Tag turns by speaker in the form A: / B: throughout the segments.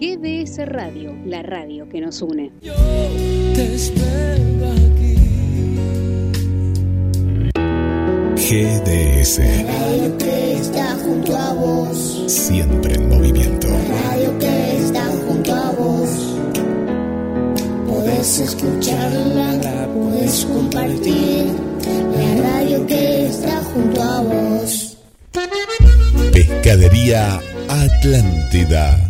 A: GDS Radio, la radio que nos une.
B: Te espero aquí.
C: GDS,
D: Radio que está junto a vos.
C: siempre en movimiento.
D: Radio que está junto a vos. Podés escucharla, podés compartir. La radio que está junto a vos.
E: Pescadería Atlántida.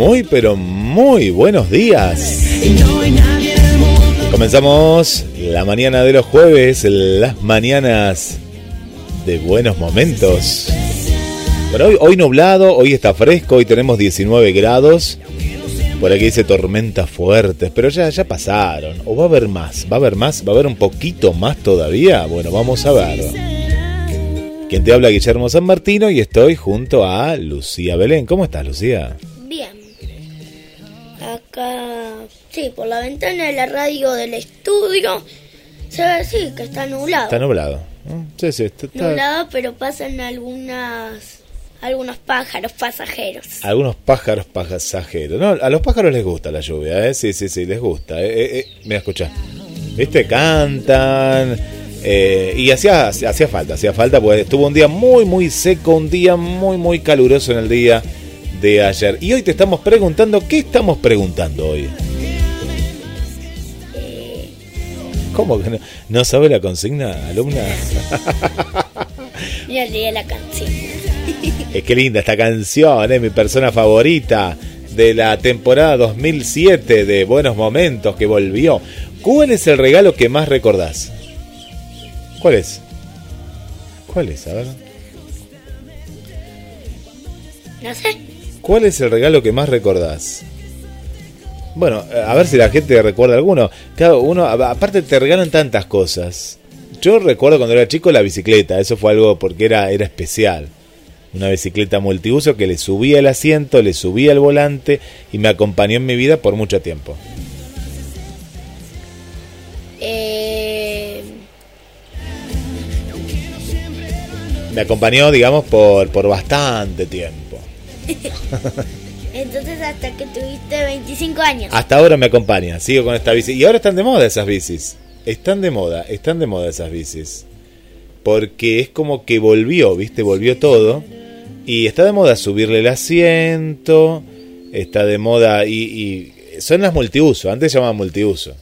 E: Muy, pero muy buenos días. Comenzamos la mañana de los jueves, las mañanas de buenos momentos. Hoy, hoy nublado, hoy está fresco, hoy tenemos 19 grados. Por aquí dice tormentas fuertes, pero ya, ya pasaron. ¿O va a haber más? ¿Va a haber más? ¿Va a haber un poquito más todavía? Bueno, vamos a ver. Quien te habla Guillermo San Martino y estoy junto a Lucía Belén. ¿Cómo estás, Lucía?
F: Bien. Acá, sí, por la ventana de la radio del estudio se ve así que está nublado.
E: Está nublado. ¿no? Sí, sí, está- está-
F: Nublado, pero pasan algunas algunos pájaros pasajeros.
E: Algunos pájaros pasajeros. No, a los pájaros les gusta la lluvia, ¿eh? Sí, sí, sí, les gusta. Eh, eh, eh, Mira, escucha. ¿Viste? Cantan. eh, y hacía, hacía falta, hacía falta, porque estuvo un día muy, muy seco, un día muy, muy caluroso en el día de ayer. Y hoy te estamos preguntando, ¿qué estamos preguntando hoy? ¿Cómo que no, no sabe la consigna, alumna?
F: Ya leí la canción.
E: Es que linda esta canción, es mi persona favorita de la temporada 2007 de Buenos Momentos que volvió. ¿Cuál es el regalo que más recordás? ¿Cuál es? ¿Cuál es? A ver.
F: No sé.
E: ¿Cuál es el regalo que más recordás? Bueno, a ver si la gente recuerda alguno. Claro, uno, aparte te regalan tantas cosas. Yo recuerdo cuando era chico la bicicleta, eso fue algo porque era, era especial. Una bicicleta multiuso que le subía el asiento, le subía el volante y me acompañó en mi vida por mucho tiempo.
F: Eh,
E: Me acompañó, digamos, por, por bastante tiempo.
F: entonces hasta que tuviste 25 años.
E: Hasta ahora me acompaña, sigo con esta bici. Y ahora están de moda esas bicis. Están de moda, están de moda esas bicis. Porque es como que volvió, ¿viste? Volvió todo. Y está de moda subirle el asiento. Está de moda y, y son las multiuso. Antes se llamaban multiuso.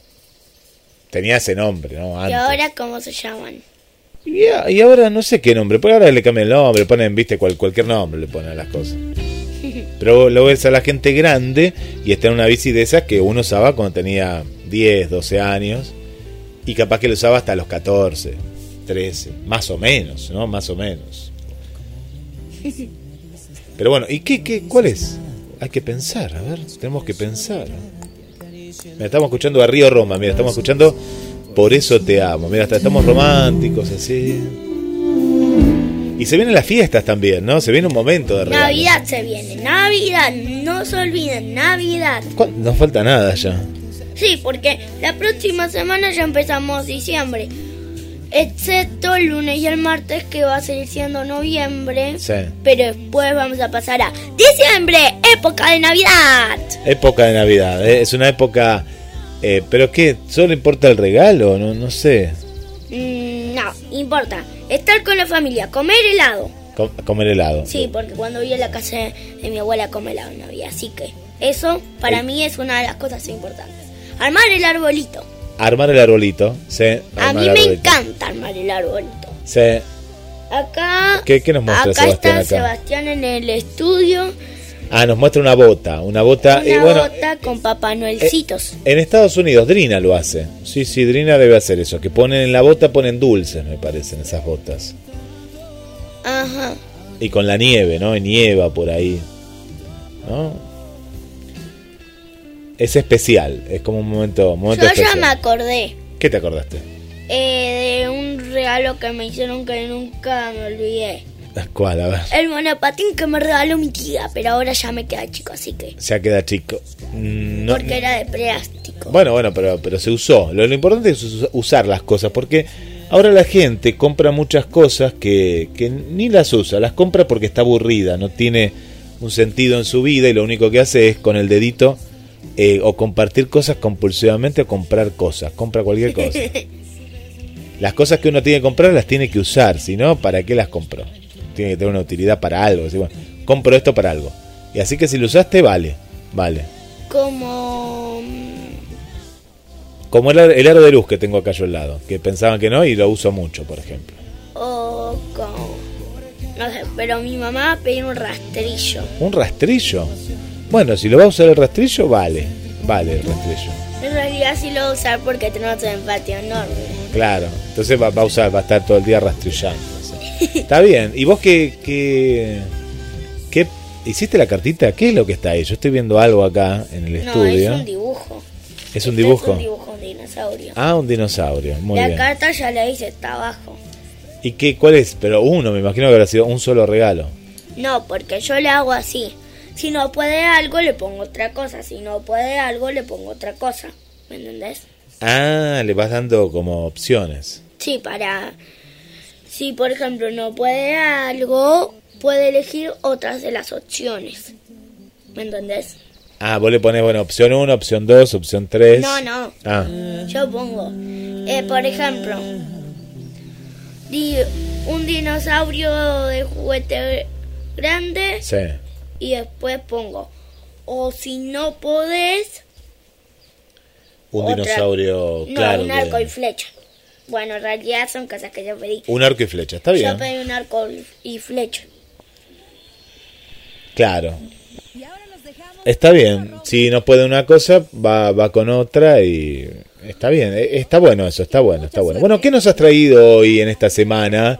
E: Tenía ese nombre, ¿no?
F: ¿Y ahora cómo se llaman?
E: Y, a- y ahora no sé qué nombre. Por ahora le cambian el nombre, ponen, viste, cual- cualquier nombre le ponen a las cosas. Pero lo ves a la gente grande y está en una bici de esas que uno usaba cuando tenía 10, 12 años y capaz que lo usaba hasta los 14, 13, más o menos, ¿no? Más o menos. Pero bueno, ¿y qué, qué, cuál es? Hay que pensar, a ver, tenemos que pensar. Mira, estamos escuchando a Río Roma, mira, estamos escuchando Por eso te amo. Mira, hasta estamos románticos así. Y se vienen las fiestas también, ¿no? Se viene un momento de regalo.
F: Navidad se viene. Navidad, no se olviden, Navidad.
E: ¿Cuál- No falta nada ya.
F: Sí, porque la próxima semana ya empezamos diciembre. Excepto el lunes y el martes que va a seguir siendo noviembre.
E: Sí.
F: Pero después vamos a pasar a diciembre, época de Navidad.
E: Época de Navidad. ¿eh? Es una época... eh, ¿Pero qué? ¿Solo importa el regalo? No, no sé.
F: Mm, no, importa. Estar con la familia, comer helado.
E: Com- comer helado.
F: Sí, porque cuando voy a la casa de mi abuela come helado en Navidad. Así que eso para
E: Ey.
F: mí es una de las cosas importantes. Armar el arbolito.
E: Armar el arbolito. Sí.
F: A mí me encanta armar el arbolito.
E: Sí.
F: Acá,
E: ¿Qué- qué nos muestra
F: acá
E: Sebastián
F: está
E: acá?
F: Sebastián en el estudio.
E: Ah, nos muestra una bota. Una bota.
F: Una
E: bueno,
F: bota con Papá Noelcitos.
E: En Estados Unidos, Drina lo hace. Sí, sí, Drina debe hacer eso. Que ponen en la bota, ponen dulces, me parecen, esas botas.
F: Ajá.
E: Y con la nieve, ¿no? Y nieva por ahí. ¿No? Es especial, es como un momento, un momento
F: Yo ya
E: especial.
F: me acordé
E: ¿Qué te acordaste?
F: eh, de un regalo que me hicieron que nunca me olvidé.
E: A ver.
F: El monopatín que me regaló mi tía, pero ahora ya me queda chico, así que...
E: Ya queda chico. Mm, no-
F: porque era de plástico.
E: Bueno, bueno, pero, pero se usó. Lo, lo importante es us- usar las cosas, porque ahora la gente compra muchas cosas que, que ni las usa, las compra porque está aburrida, no tiene un sentido en su vida y lo único que hace es con el dedito eh, o compartir cosas compulsivamente o comprar cosas, compra cualquier cosa. Las cosas que uno tiene que comprar las tiene que usar, si no, ¿para qué las compró? Tiene que tener una utilidad para algo. Así, bueno, compro esto para algo. Y así que si lo usaste, vale, vale.
F: Como... mm,
E: Como el, el aro de luz que tengo acá yo al lado, que pensaban que no y lo uso mucho, por ejemplo.
F: O como... No sé, pero mi mamá pedía un rastrillo.
E: ¿Un rastrillo? Bueno, si lo va a usar el rastrillo, vale. Vale el rastrillo.
F: En realidad sí lo voy a usar porque tenemos un patio enorme.
E: Claro. Entonces va, va a usar, va a estar todo el día rastrillando. Está bien. ¿Y vos qué, qué, qué hiciste la cartita? ¿Qué es lo que está ahí? Yo estoy viendo algo acá en el
F: No,
E: estudio.
F: es un dibujo.
E: ¿Es un dibujo?
F: Es un dibujo, un dinosaurio.
E: Ah, un dinosaurio. Muy
F: la
E: bien.
F: carta ya la hice, está abajo.
E: ¿Y qué, cuál es? Pero uno, me imagino que habrá sido un solo regalo.
F: No, porque yo le hago así. Si no puede algo, le pongo otra cosa. Si no puede algo, le pongo otra cosa. ¿Me entendés?
E: Ah, le vas dando como opciones.
F: Sí, para... Si, por ejemplo, no puede algo, puede elegir otras de las opciones. ¿Me entendés?
E: Ah, vos le pones, bueno, opción 1, opción 2, opción 3.
F: No, no.
E: Ah,
F: Yo pongo, eh, por ejemplo, di- un dinosaurio de juguete grande
E: sí.
F: y después pongo, o si no podés,
E: Un
F: Otra-
E: dinosaurio,
F: no,
E: claro.
F: un
E: que-
F: arco y flecha. Bueno, en realidad son cosas que yo pedí.
E: Un arco y flecha, está bien.
F: Yo pedí un arco y flecha.
E: Claro. Está bien. Si no puede una cosa, va, va con otra y está bien. Eh, Está bueno eso, está bueno, está bueno. Bueno, ¿qué nos has traído hoy en esta semana?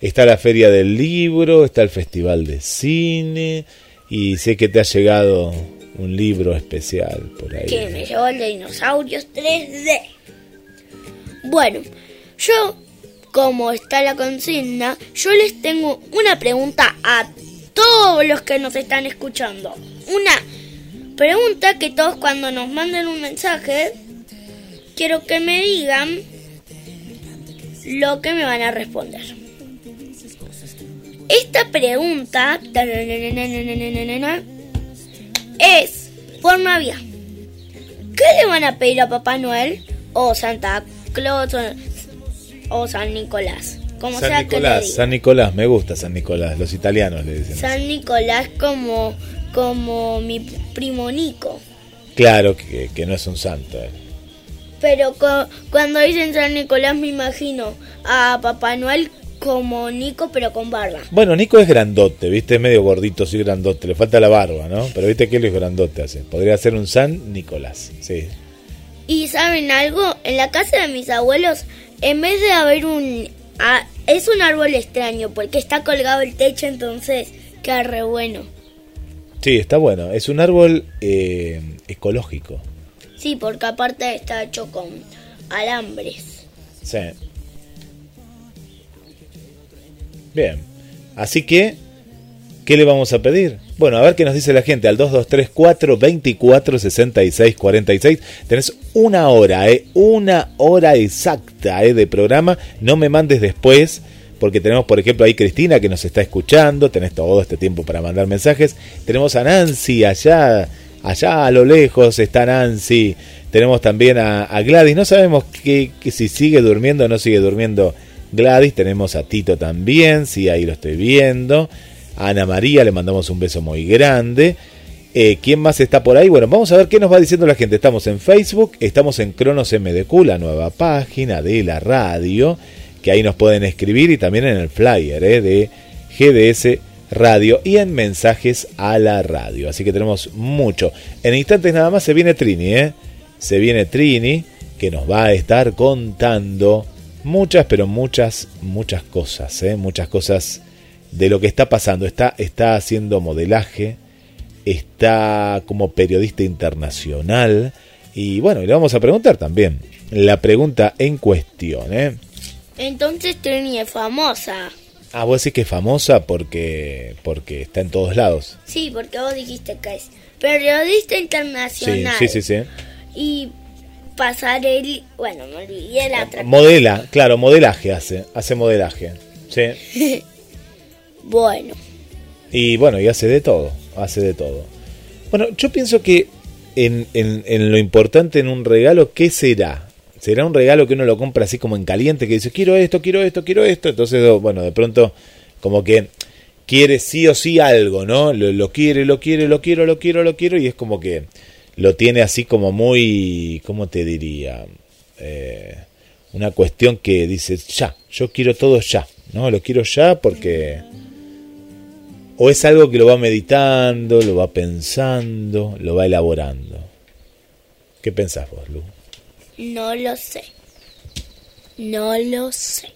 E: Está la Feria del Libro, está el Festival de Cine y sé que te ha llegado un libro especial por ahí.
F: que me llevó el de dinosaurios 3D. Bueno, yo, como está la consigna, yo les tengo una pregunta a todos los que nos están escuchando. Una pregunta que todos cuando nos manden un mensaje, quiero que me digan lo que me van a responder. Esta pregunta es por Navidad. ¿Qué le van a pedir a Papá Noel o Santa Claus o, o San Nicolás? Como
E: San
F: sea
E: Nicolás. San Nicolás, me gusta San Nicolás, los italianos le dicen.
F: San Nicolás como, como mi primo Nico.
E: Claro que, que no es un santo. eh.
F: Pero cu- cuando dicen San Nicolás me imagino a Papá Noel como Nico pero con barba.
E: Bueno, Nico es grandote, ¿viste? Es medio gordito, sí, grandote. Le falta la barba, ¿no? Pero viste que él es grandote así. Podría ser un San Nicolás, sí.
F: Y saben algo, en la casa de mis abuelos, en vez de haber un... es un árbol extraño porque está colgado el techo, entonces queda re bueno.
E: Sí, está bueno. Es un árbol eh, ecológico.
F: Sí, porque aparte está hecho con alambres.
E: Sí. Bien. Así que, ¿qué le vamos a pedir? Bueno, a ver qué nos dice la gente al 2234 24 66 46. Tenés una hora, ¿eh? Una hora exacta ¿eh? de programa. No me mandes después porque tenemos, por ejemplo, ahí Cristina que nos está escuchando, tenés todo este tiempo para mandar mensajes. Tenemos a Nancy allá, allá a lo lejos está Nancy. Tenemos también a, Gladys, no sabemos que, si sigue durmiendo o no sigue durmiendo Gladys. Tenemos a Tito también, sí, ahí lo estoy viendo. A Ana María le mandamos un beso muy grande. Eh, ¿Quién más está por ahí? Bueno, vamos a ver qué nos va diciendo la gente. Estamos en Facebook, estamos en Cronos MDQ, la nueva página de la radio que ahí nos pueden escribir y también en el flyer eh, de GDS Radio y en mensajes a la radio. Así que tenemos mucho. En instantes nada más se viene Trini, ¿eh? Se viene Trini que nos va a estar contando muchas, pero muchas, muchas cosas, ¿eh? Muchas cosas de lo que está pasando. Está, está haciendo modelaje, está como periodista internacional y bueno, le vamos a preguntar también la pregunta en cuestión, ¿eh?
F: Entonces Trini es famosa.
E: Ah, vos decís que es famosa porque, porque está en todos lados.
F: Sí, porque vos dijiste que es periodista internacional.
E: Sí, sí, sí. sí.
F: Y pasarel... Bueno, me olvidé la otra.
E: Modela, claro, modelaje hace. Hace modelaje. Sí.
F: bueno.
E: Y bueno, y hace de todo. Hace de todo. Bueno, yo pienso que en, en, lo importante en un regalo, ¿qué será? será un regalo que uno lo compra así como en caliente, que dice, quiero esto, quiero esto, quiero esto. Entonces, bueno, de pronto como que quiere sí o sí algo, ¿no? Lo, quiere, lo quiere, lo quiero, lo quiero, lo quiero, y es como que lo tiene así como muy, ¿cómo te diría? Eh, una cuestión que dice, ya, yo quiero todo ya, ¿no? Lo quiero ya porque... O es algo que lo va meditando, lo va pensando, lo va elaborando. ¿Qué pensás vos, Lu?
F: No lo sé. No lo sé.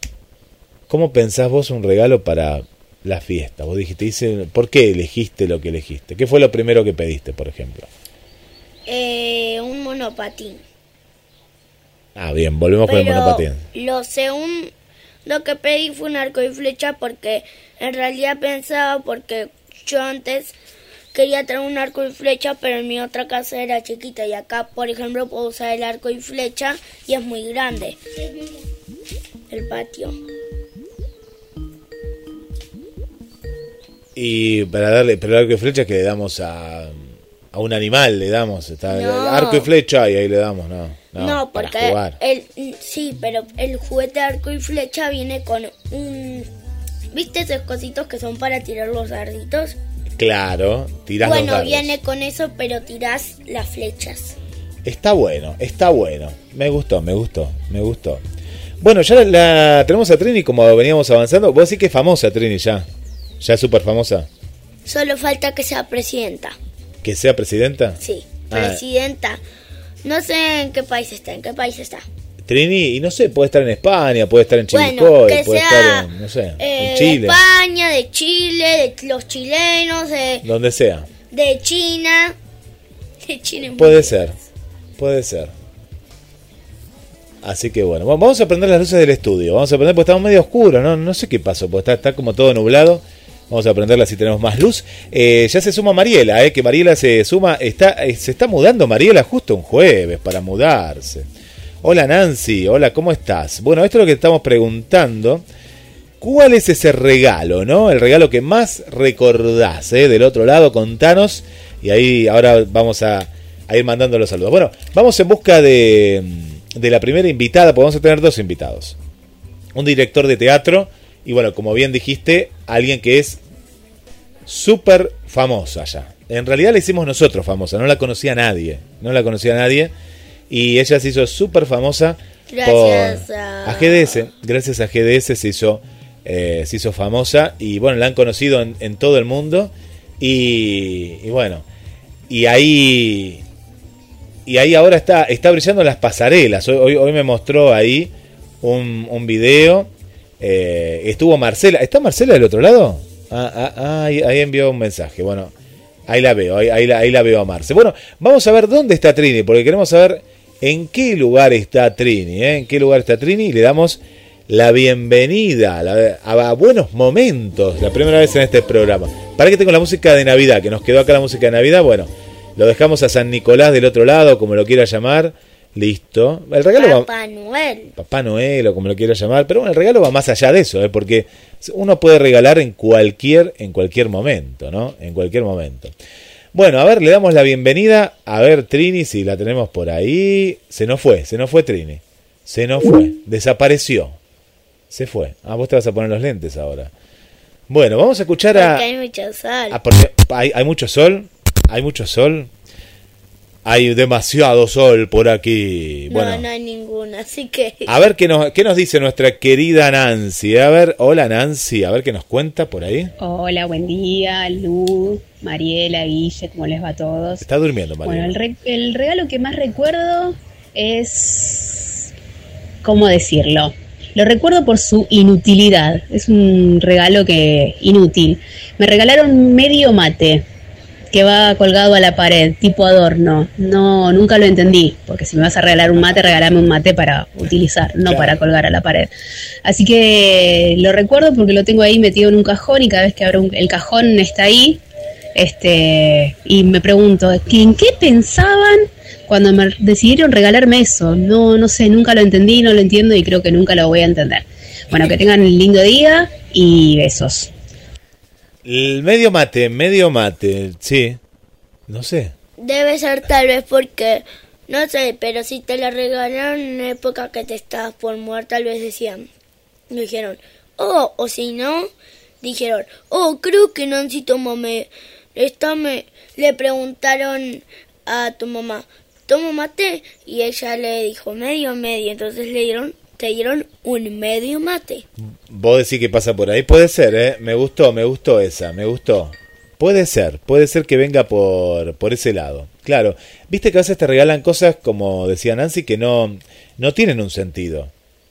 E: ¿Cómo pensás vos un regalo para la fiesta? Vos dijiste, dice, ¿por qué elegiste lo que elegiste? ¿Qué fue lo primero que pediste, por ejemplo?
F: Eh, un monopatín.
E: Ah, bien, volvemos con el monopatín.
F: Lo según lo que pedí fue un arco y flecha porque en realidad pensaba porque yo antes quería traer un arco y flecha, pero en mi otra casa era chiquita y acá, por ejemplo, puedo usar el arco y flecha y es muy grande. El patio.
E: Y para darle, pero el arco y flecha que le damos a, a un animal, le damos, está el arco y flecha y ahí le damos, no.
F: No, porque el, sí, pero el juguete arco y flecha viene con un ¿Viste esos cositos que son para tirar los darditos?
E: Claro, tirás
F: Bueno, viene con eso, pero tirás las flechas.
E: Está bueno, está bueno. Me gustó, me gustó, me gustó. Bueno, ya la tenemos a Trini como veníamos avanzando. Vos decís que es famosa Trini ya. Ya es súper famosa.
F: Solo falta que sea presidenta.
E: ¿Que sea presidenta?
F: Sí, ah. No sé en qué país está, en qué país está.
E: Trini, y no sé, puede estar en España, puede estar en Chile, puede estar en, no sé, en
F: eh,
E: Chile.
F: De España, de Chile, de los chilenos, de...
E: Donde sea.
F: De China. De China.
E: Puede ser, puede ser. Así que bueno, vamos a prender las luces del estudio. Vamos a prender, porque estamos medio oscuro, ¿no? No sé qué pasó, porque está, está como todo nublado. Vamos a prenderla si tenemos más luz. Eh, ya se suma Mariela, eh, que Mariela se suma, está, eh, se está mudando Mariela justo un jueves para mudarse. Hola Nancy, hola, ¿cómo estás? Bueno, esto es lo que estamos preguntando. ¿Cuál es ese regalo, no? El regalo que más recordás, ¿eh? Del otro lado, contanos. Y ahí ahora vamos a, ir mandando los saludos. Bueno, vamos en busca de, de la primera invitada, porque vamos a tener dos invitados. Un director de teatro y bueno, como bien dijiste, alguien que es súper famosa ya. En realidad la hicimos nosotros famosa, no la conocía nadie, no la conocía nadie y ella se hizo súper famosa
F: gracias a...
E: GDS. Gracias a GDS se hizo, eh, se hizo famosa y bueno, la han conocido en, todo el mundo y, bueno, y ahí y ahí ahora está, está brillando las pasarelas. Hoy, hoy me mostró ahí un, un video. Eh, estuvo Marcela. ¿Está Marcela del otro lado? Ah, ah, ah ahí, envió un mensaje. Bueno, ahí la veo, ahí, la, veo a Marce. Bueno, vamos a ver dónde está Trini, porque queremos saber en qué lugar está Trini, ¿eh? en qué lugar está Trini y le damos la bienvenida la- a, a buenos momentos, la primera vez en este programa. Para que tengo la música de Navidad, que nos quedó acá la música de Navidad, bueno, lo dejamos a San Nicolás del otro lado, como lo quiera llamar, listo. El regalo va,
F: Papá Noel.
E: Papá Noel o como lo quiera llamar, pero bueno, el regalo va más allá de eso, ¿eh? porque uno puede regalar en cualquier, en cualquier momento, ¿no? En cualquier momento. Bueno, a ver, le damos la bienvenida. A ver, Trini, si la tenemos por ahí. Se nos fue, se nos fue Trini. Se nos fue, desapareció. Se fue. Ah, vos te vas a poner los lentes ahora. Bueno, vamos a escuchar a...
F: Porque hay mucho sol.
E: Ah, porque hay, hay mucho sol. Hay mucho sol. Hay demasiado sol por aquí.
F: no,
E: Bueno,
F: no hay ninguna, así que...
E: a ver qué nos, qué nos dice nuestra querida Nancy. A ver, hola Nancy, a ver qué nos cuenta por ahí.
G: Hola, buen día, Lu, Mariela, Guille, ¿cómo les va a todos?
E: Está durmiendo, María.
G: Bueno, el, re- el regalo que más recuerdo es... ¿Cómo decirlo? Lo recuerdo por su inutilidad. Es un regalo que inútil. Me regalaron medio mate que va colgado a la pared, tipo adorno. No, nunca lo entendí, porque si me vas a regalar un mate, regálame un mate para utilizar, no
E: Claro.
G: para colgar a la pared. Así que lo recuerdo porque lo tengo ahí metido en un cajón y cada vez que abro un- el cajón está ahí. Este, y me pregunto, ¿que- ¿en qué pensaban cuando me decidieron regalarme eso? No, no sé, nunca lo entendí, no lo entiendo y creo que nunca lo voy a entender. Bueno, que tengan un lindo día y besos.
E: El medio mate, medio mate, sí. No sé.
F: Debe ser tal vez porque, no sé, pero si te la regalaron en una época que te estabas por muerta, tal vez decían, dijeron, oh, o si no, dijeron, oh, creo que Nancy tomó me, esta me, le preguntaron a tu mamá, ¿tomo mate? Y ella le dijo medio, medio, entonces le dieron, te dieron un medio mate.
E: Vos decís que pasa por ahí. Puede ser, ¿eh? Me gustó, me gustó esa, me gustó. Puede ser, puede ser que venga por, por ese lado. Claro, viste que a veces te regalan cosas, como decía Nancy, que no, no tienen un sentido.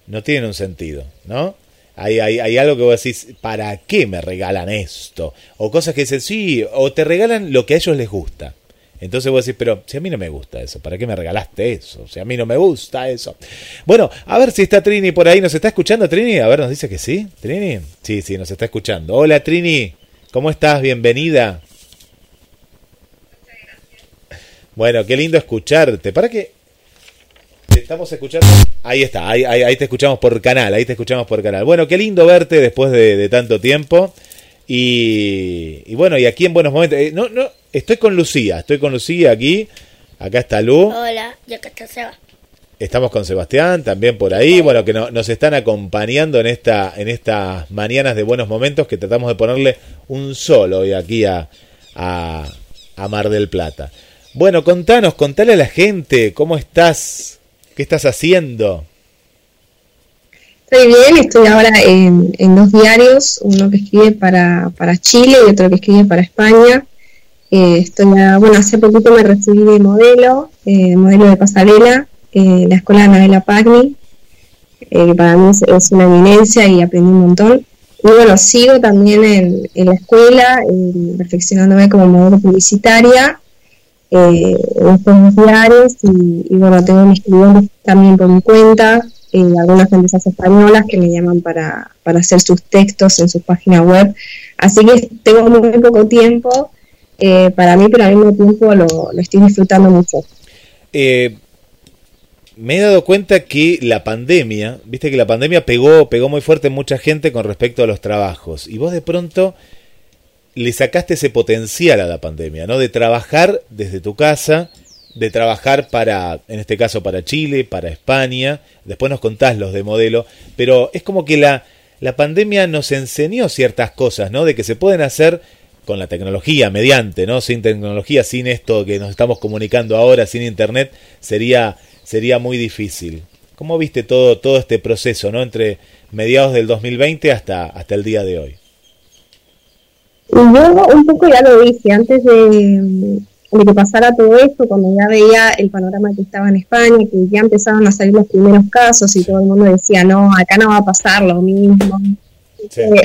E: No tienen un sentido, ¿no? Hay, hay, hay algo que vos decís, ¿para qué me regalan esto? O cosas que dicen, sí, o te regalan lo que a ellos les gusta. Entonces vos decís, pero si a mí no me gusta eso, ¿para qué me regalaste eso? Si a mí no me gusta eso. Bueno, a ver si está Trini por ahí. ¿Nos está escuchando Trini? A ver, nos dice que sí. Trini. Sí, sí, nos está escuchando. Hola Trini. ¿Cómo estás? Bienvenida. Bueno, qué lindo escucharte. ¿Para qué? Estamos escuchando. Ahí está, ahí, ahí, ahí te escuchamos por canal, ahí te escuchamos por canal. Bueno, qué lindo verte después de, tanto tiempo. Y, y bueno, y aquí en buenos momentos. eh, no, no, estoy con Lucía, estoy con Lucía aquí. Acá está Lu.
F: Hola, ya que está Seba.
E: Estamos con Sebastián también por ahí, bueno, que no- nos están acompañando en esta en estas mañanas de buenos momentos que tratamos de ponerle un sol hoy aquí a, a, a Mar del Plata. Bueno, contanos, contale a la gente cómo estás, qué estás haciendo.
H: Estoy bien, estoy ahora en, en dos diarios, uno que escribe para, para Chile y otro que escribe para España. Eh, estoy a- bueno, hace poquito me recibí de modelo, eh, modelo de pasarela, en la escuela de Anabela Pagni, eh, que para mí es, una eminencia y aprendí un montón. Y bueno, sigo también en, la escuela, eh, perfeccionándome como modelo publicitaria eh, en diarios y, y bueno, tengo mis clientes también por mi cuenta, eh, algunas empresas españolas que me llaman para, para hacer sus textos en sus páginas web. Así que tengo muy poco tiempo eh, para mí, pero al mismo tiempo lo, lo estoy disfrutando mucho.
E: Eh, me he dado cuenta que la pandemia, viste que la pandemia pegó, pegó muy fuerte en mucha gente con respecto a los trabajos. Y vos de pronto le sacaste ese potencial a la pandemia, ¿no? De trabajar desde tu casa, de trabajar para, en este caso, para Chile, para España. Después nos contás los de modelo. Pero es como que la, la pandemia nos enseñó ciertas cosas, ¿no? De que se pueden hacer con la tecnología, mediante, ¿no? Sin tecnología, sin esto que nos estamos comunicando ahora, sin internet, sería, sería muy difícil. ¿Cómo viste todo, todo este proceso, ¿no? Entre mediados del 2020 hasta, hasta el día de hoy.
H: Yo un poco ya lo dije, antes de, de que pasara todo esto, cuando ya veía el panorama que estaba en España, que ya empezaban a salir los primeros casos y todo el mundo decía, no, acá no va a pasar lo mismo.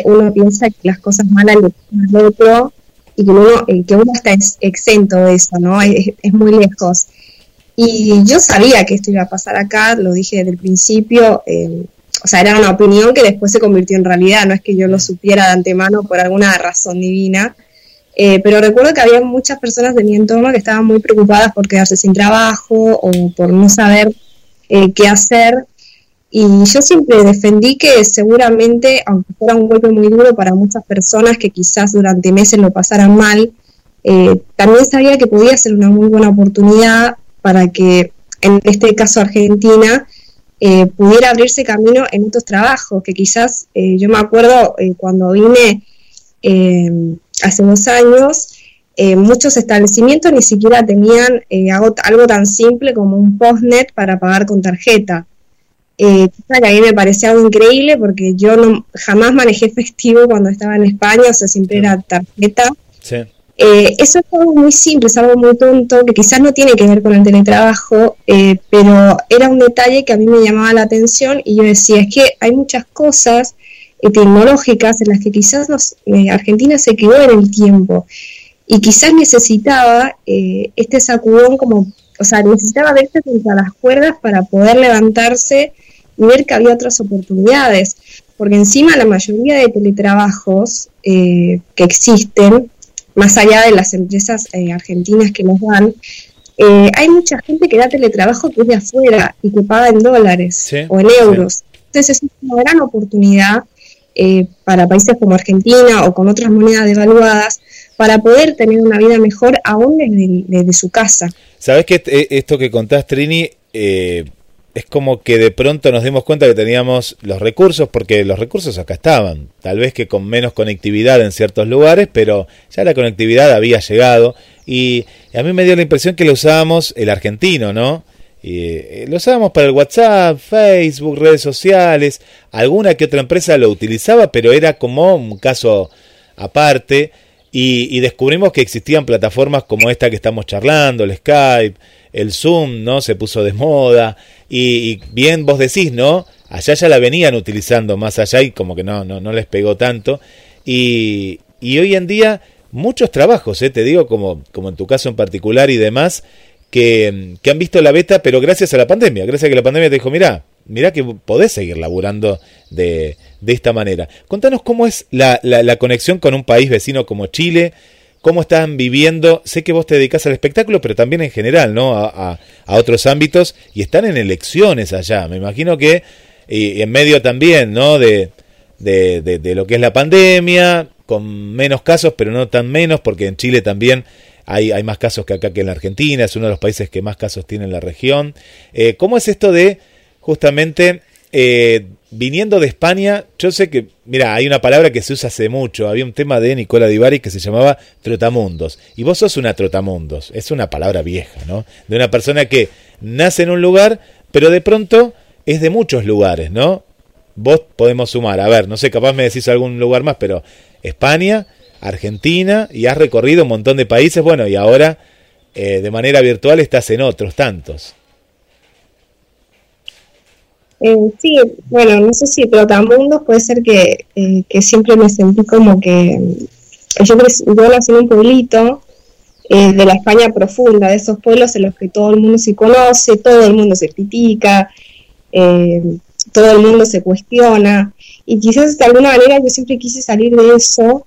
H: Uno piensa que las cosas malas le pasan al otro y que uno, eh, que uno está ex- exento de eso, ¿no? Es, es muy lejos. Y yo sabía que esto iba a pasar acá, lo dije desde el principio. eh, o sea, era una opinión que después se convirtió en realidad, no es que yo lo supiera de antemano por alguna razón divina. Eh, pero recuerdo que había muchas personas de mi entorno que estaban muy preocupadas por quedarse sin trabajo o por no saber eh, qué hacer. Y yo siempre defendí que seguramente, aunque fuera un golpe muy duro para muchas personas que quizás durante meses lo pasaran mal, eh, también sabía que podía ser una muy buena oportunidad para que, en este caso Argentina, eh, pudiera abrirse camino en otros trabajos, que quizás eh, yo me acuerdo cuando vine hace dos años, muchos establecimientos ni siquiera tenían algo, algo, tan simple como un postnet para pagar con tarjeta. Eh, que a mí me parecía algo increíble porque yo no jamás manejé efectivo cuando estaba en España, o sea, siempre era tarjeta. Eh, eso es algo muy simple, es algo muy tonto, que quizás no tiene que ver con el teletrabajo, eh, pero era un detalle que a mí me llamaba la atención y yo decía, es que hay muchas cosas eh, tecnológicas en las que quizás los, Argentina se quedó en el tiempo y quizás necesitaba este sacudón como, o sea, necesitaba verse contra las cuerdas para poder levantarse y ver que había otras oportunidades, porque encima la mayoría de teletrabajos que existen, más allá de las empresas eh, argentinas que nos dan, eh, hay mucha gente que da teletrabajo que es de afuera y que paga en dólares o en euros. Entonces es una gran oportunidad eh, para países como Argentina o con otras monedas devaluadas para poder tener una vida mejor aún desde, desde su casa.
E: Sabes que esto que contás, Trini, es como que de pronto nos dimos cuenta que teníamos los recursos, porque los recursos acá estaban, tal vez que con menos conectividad en ciertos lugares, pero ya la conectividad había llegado. Y a mí me dio la impresión que lo usábamos el argentino, ¿no? Y, eh, lo usábamos para el WhatsApp, Facebook, redes sociales, alguna que otra empresa lo utilizaba, pero era como un caso aparte. Y, y descubrimos que existían plataformas como esta que estamos charlando, el Skype, el Zoom, ¿no? Se puso de moda. Y, bien vos decís, ¿no? Allá ya la venían utilizando más allá y como que no, no, no les pegó tanto. Y, y hoy en día muchos trabajos, ¿eh? te digo, como, como en tu caso en particular y demás, que, que, han visto la beta, pero gracias a la pandemia, gracias a que la pandemia te dijo, mira, mira que podés seguir laburando de, de esta manera. Contanos cómo es la, la, la conexión con un país vecino como Chile, cómo están viviendo. Sé que vos te dedicas al espectáculo, pero también en general, ¿no? A, otros ámbitos y están en elecciones allá. Me imagino que y, en medio también, ¿no? De, de, de, lo que es la pandemia, con menos casos, pero no tan menos, porque en Chile también hay, hay más casos que acá que en la Argentina, es uno de los países que más casos tiene en la región. Eh, ¿Cómo es esto de justamente eh, viniendo de España, yo sé que, mira, hay una palabra que se usa hace mucho, había un tema de Nicola Divari que se llamaba trotamundos, y vos sos una trotamundos, es una palabra vieja, ¿no? De una persona que nace en un lugar, pero de pronto es de muchos lugares, ¿no? Vos podemos sumar, a ver, no sé, capaz me decís algún lugar más, pero España, Argentina, y has recorrido un montón de países, bueno, y ahora eh, de manera virtual estás en otros tantos.
H: Eh, sí, bueno, no sé si trotamundos puede ser que, eh, que siempre me sentí como que yo, yo nací en un pueblito eh, de la España profunda, de esos pueblos en los que todo el mundo se conoce, todo el mundo se critica, todo el mundo se cuestiona, y quizás de alguna manera yo siempre quise salir de eso,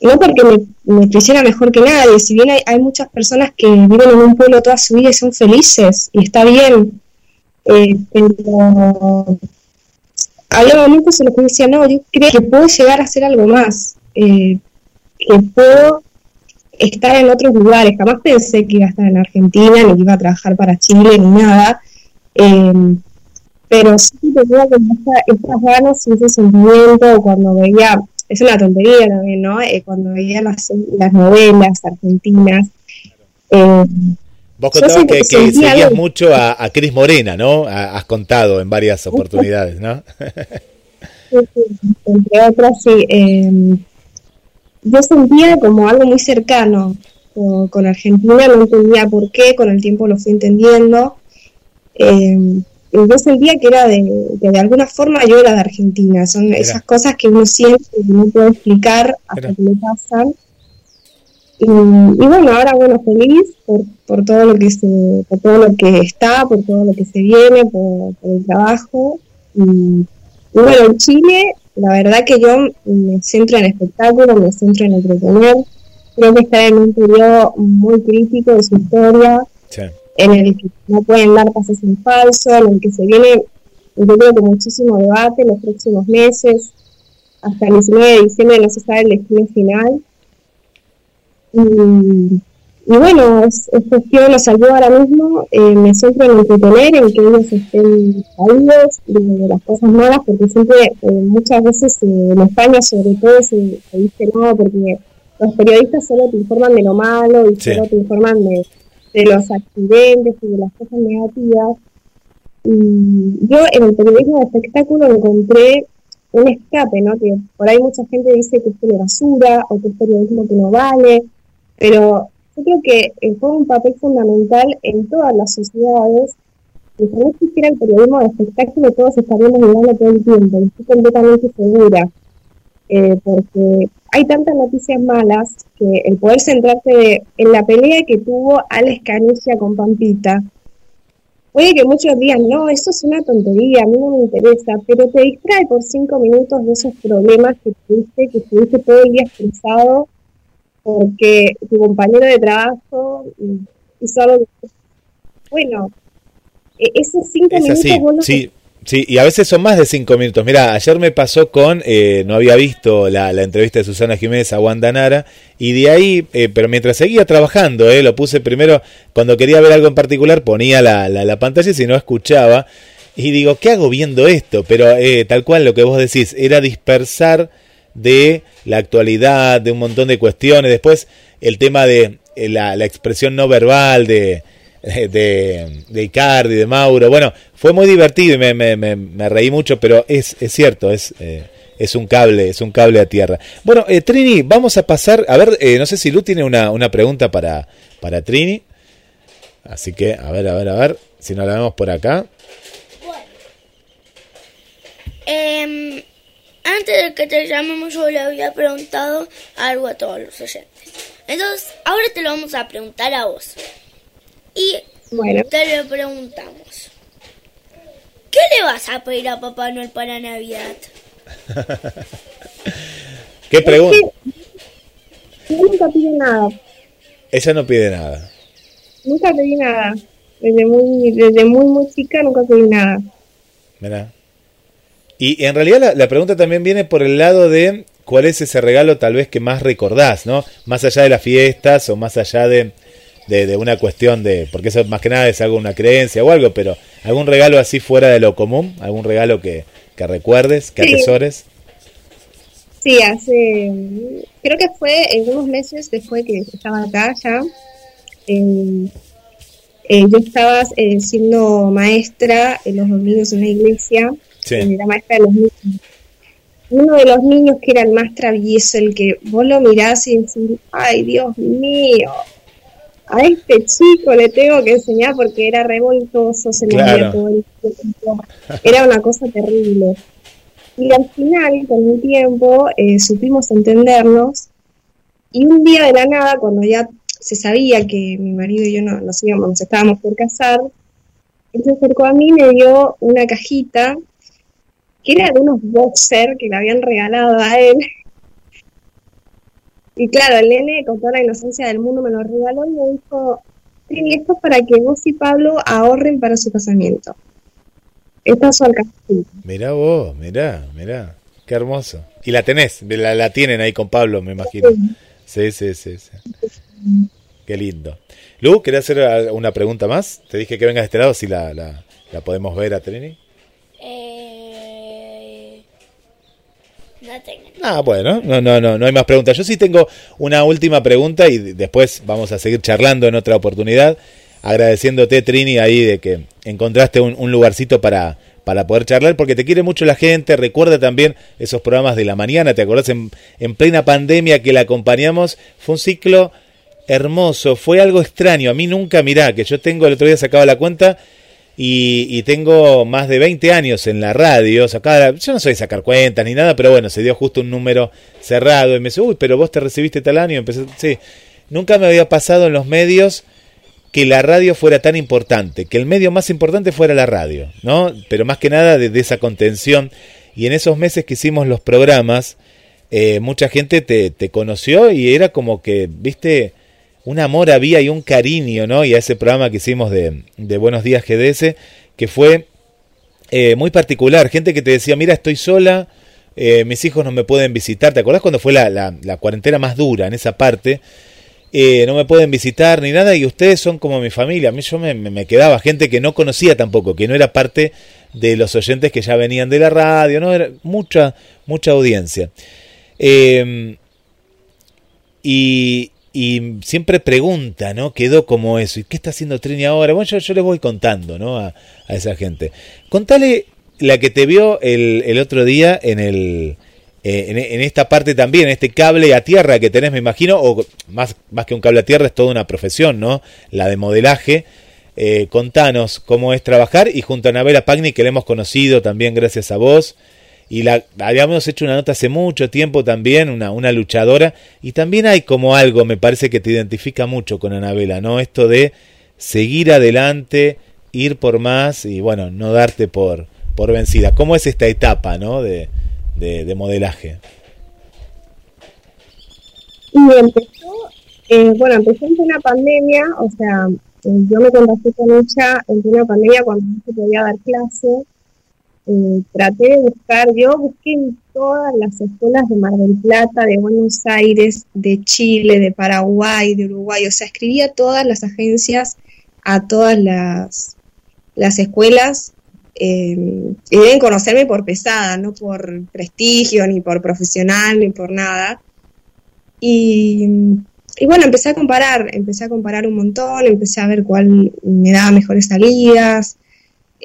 H: no porque me, me, mejor que nadie, si bien hay, hay muchas personas que viven en un pueblo toda su vida y son felices, y está bien, eh, pero había momentos en los que decía, no, yo creo que puedo llegar a hacer algo más, eh, que puedo estar en otros lugares. Jamás pensé que iba a estar en Argentina, ni que iba a trabajar para Chile, ni nada. Eh, pero sí tenía como estas ganas y ese sentimiento cuando veía, es una tontería también, ¿no? Eh, cuando veía las, las novelas argentinas, eh,
E: Vos contabas que, seguías mucho a, a, Cris Morena, ¿no? has contado en varias oportunidades, ¿no?
H: entre otras, sí. Em, yo sentía como algo muy cercano con, Argentina, no entendía por qué, con el tiempo lo fui entendiendo. Eh, yo sentía que era de, que de alguna forma yo era de Argentina, son esas cosas que uno siente y no puede explicar hasta que le pasan Y, y bueno, ahora bueno, feliz por, por todo lo que se, por todo lo que está, por todo lo que se viene, por, por el trabajo. Y, y bueno, en Chile, la verdad que yo me centro en espectáculo, me centro en entretener. Creo que está en un periodo muy crítico de su historia,
E: Sí.
H: en el que no pueden dar pasos en falso, en el que se viene, yo creo que muchísimo debate en los próximos meses. Hasta el 19 de diciembre no se sabe el destino final. Y, y bueno, es, es cuestión, los ayuda ahora mismo, eh, me centro en entretener, en que ellos estén caídos de, de las cosas malas, porque siempre, eh, muchas veces eh, en España sobre todo se, se dice no, porque los periodistas solo te informan de lo malo y
E: Sí.
H: solo te informan de, de los accidentes y de las cosas negativas. Y yo en el periodismo de espectáculo encontré un escape, ¿no? Que por ahí mucha gente dice que es basura o que es periodismo que no vale, pero yo creo que eh, juega un papel fundamental en todas las sociedades. Y si no existiera el periodismo de espectáculo, todos estaríamos mirando todo el tiempo, estoy completamente segura. Eh, porque hay tantas noticias malas que el poder centrarte en la pelea que tuvo Alex Canicia con Pampita, Puede que muchos digan, no, eso es una tontería, a mí no me interesa, pero te distrae por cinco minutos de esos problemas que tuviste, que estuviste todo el día estresado porque tu compañero de trabajo hizo algo que... Bueno, e- esos cinco
E: Es
H: minutos
E: así,
H: vos no
E: sí, sí, y a veces son más de cinco minutos. Mira, ayer me pasó con, eh, no había visto la, la entrevista de Susana Jiménez a Wanda Nara, y de ahí, eh, pero mientras seguía trabajando, eh, lo puse primero, cuando quería ver algo en particular, ponía la, la, la pantalla y si no escuchaba, y digo, ¿qué hago viendo esto? Pero eh, tal cual lo que vos decís, era dispersar de la actualidad, de un montón de cuestiones. Después, el tema de eh, la, la expresión no verbal de, de, de Icardi, de Mauro. Bueno, fue muy divertido y me, me, me, reí mucho, pero es, es cierto, es, eh, es un cable, es un cable a tierra. Bueno, eh, Trini, vamos a pasar, a ver, eh, no sé si Lu tiene una, una pregunta para, para Trini. Así que, a ver, a ver, a ver, si no la vemos por acá.
F: Em, antes de que te llamemos, yo le había preguntado algo a todos los oyentes. Entonces, ahora te lo vamos a preguntar a vos. Y
H: Bueno,
F: te lo preguntamos. ¿Qué le vas a pedir a Papá Noel para Navidad?
E: ¿Qué pregunta?
H: yo nunca pide nada,
E: Ella no pide nada.
H: nunca pedí nada. Desde muy, desde muy, muy chica nunca pedí nada.
E: Mirá. Y en realidad la, la pregunta también viene por el lado de cuál es ese regalo tal vez que más recordás, ¿no? Más allá de las fiestas o más allá de, de, de una cuestión de, porque eso más que nada es algo, una creencia o algo, pero algún regalo así fuera de lo común, algún regalo que, que recuerdes, que
H: Sí.
E: atesores.
H: Sí, hace, creo que fue en unos meses después que estaba acá ya. eh, eh, yo estaba eh, siendo maestra en los domingos en una iglesia,
E: Sí.
H: era maestra de los niños. Uno de los niños que era el más travieso, el que vos lo mirás y decís, ay Dios mío, a este chico le tengo que enseñar porque era revoltoso, se le
E: Claro.
H: movía todo. Era una cosa terrible. Y al final, con el tiempo, eh, supimos entendernos. Y un día de la nada, cuando ya se sabía que mi marido y yo no, nos íbamos, nos estábamos por casar, él se acercó a mí y me dio una cajita que era de unos boxers que le habían regalado a él. Y claro, el nene, con toda la inocencia del mundo, me lo regaló y me dijo, Trini, esto es para que vos y Pablo ahorren para su casamiento. Esta es su alcancía.
E: Mirá vos, mirá, mirá. Qué hermoso. Y la tenés, la, la tienen ahí con Pablo, me imagino. Sí, sí, sí, sí. Qué lindo. Lu, ¿querés hacer una pregunta más? Te dije que vengas de este lado, si la, la, la podemos ver a Trini.
F: Eh, no tengo.
E: Ah, bueno, no, no, no, no hay más preguntas. Yo sí tengo una última pregunta y después vamos a seguir charlando en otra oportunidad. Agradeciéndote, Trini, ahí de que encontraste un, lugarcito para, para poder charlar, porque te quiere mucho la gente. Recuerda también esos programas de la mañana, ¿te acordás? En, en plena pandemia que la acompañamos. Fue un ciclo hermoso, fue algo extraño. A mí nunca, mirá, que yo tengo, el otro día sacaba la cuenta y, y tengo más de 20 años en la radio. Sacaba, yo no soy sacar cuentas ni nada, pero bueno, se dio justo un número cerrado y me dice, uy, pero vos te recibiste tal año. Empecé, sí. nunca me había pasado en los medios que la radio fuera tan importante, que el medio más importante fuera la radio, ¿no? Pero más que nada de, esa contención. Y en esos meses que hicimos los programas, eh, mucha gente te, te, conoció y era como que, viste, un amor había y un cariño, ¿no? Y a ese programa que hicimos de, Buenos Días GDS, que fue eh, muy particular. Gente que te decía, mira, estoy sola, eh, mis hijos no me pueden visitar. ¿Te acordás cuando fue la, la cuarentena más dura en esa parte? Eh, no me pueden visitar ni nada y ustedes son como mi familia. A mí yo me, quedaba gente que no conocía tampoco, que no era parte de los oyentes que ya venían de la radio, no era mucha, mucha audiencia. Em, y, siempre pregunta, ¿no? Quedó como eso. ¿Y qué está haciendo Trini ahora? Bueno, yo, yo voy contando, ¿no? A, esa gente. Contale la que te vio el, el otro día en el, eh, en, esta parte también, este cable a tierra que tenés, me imagino, o más, más que un cable a tierra, es toda una profesión, ¿no? La de modelaje. Eh, contanos cómo es trabajar y junto a Anabela Pagni, que la hemos conocido también gracias a vos, y la habíamos hecho una nota hace mucho tiempo también, una, una luchadora, y también hay como algo, me parece que te identifica mucho con Anabela, ¿no? Esto de seguir adelante, ir por más y bueno, no darte por, por vencida. ¿Cómo es esta etapa, ¿no? De, de, modelaje?
H: Y empezó, eh, bueno, empezó en una pandemia, o sea, eh, yo me contacté con ella en una pandemia cuando no se podía dar clase. Eh, traté de buscar, yo busqué en todas las escuelas de Mar del Plata, de Buenos Aires, de Chile, de Paraguay, de Uruguay, o sea, escribía todas las agencias, a todas las, las escuelas eh, y deben conocerme por pesada, no por prestigio, ni por profesional, ni por nada. Y, bueno, empecé a comparar, empecé a comparar un montón, empecé a ver cuál me daba mejores salidas,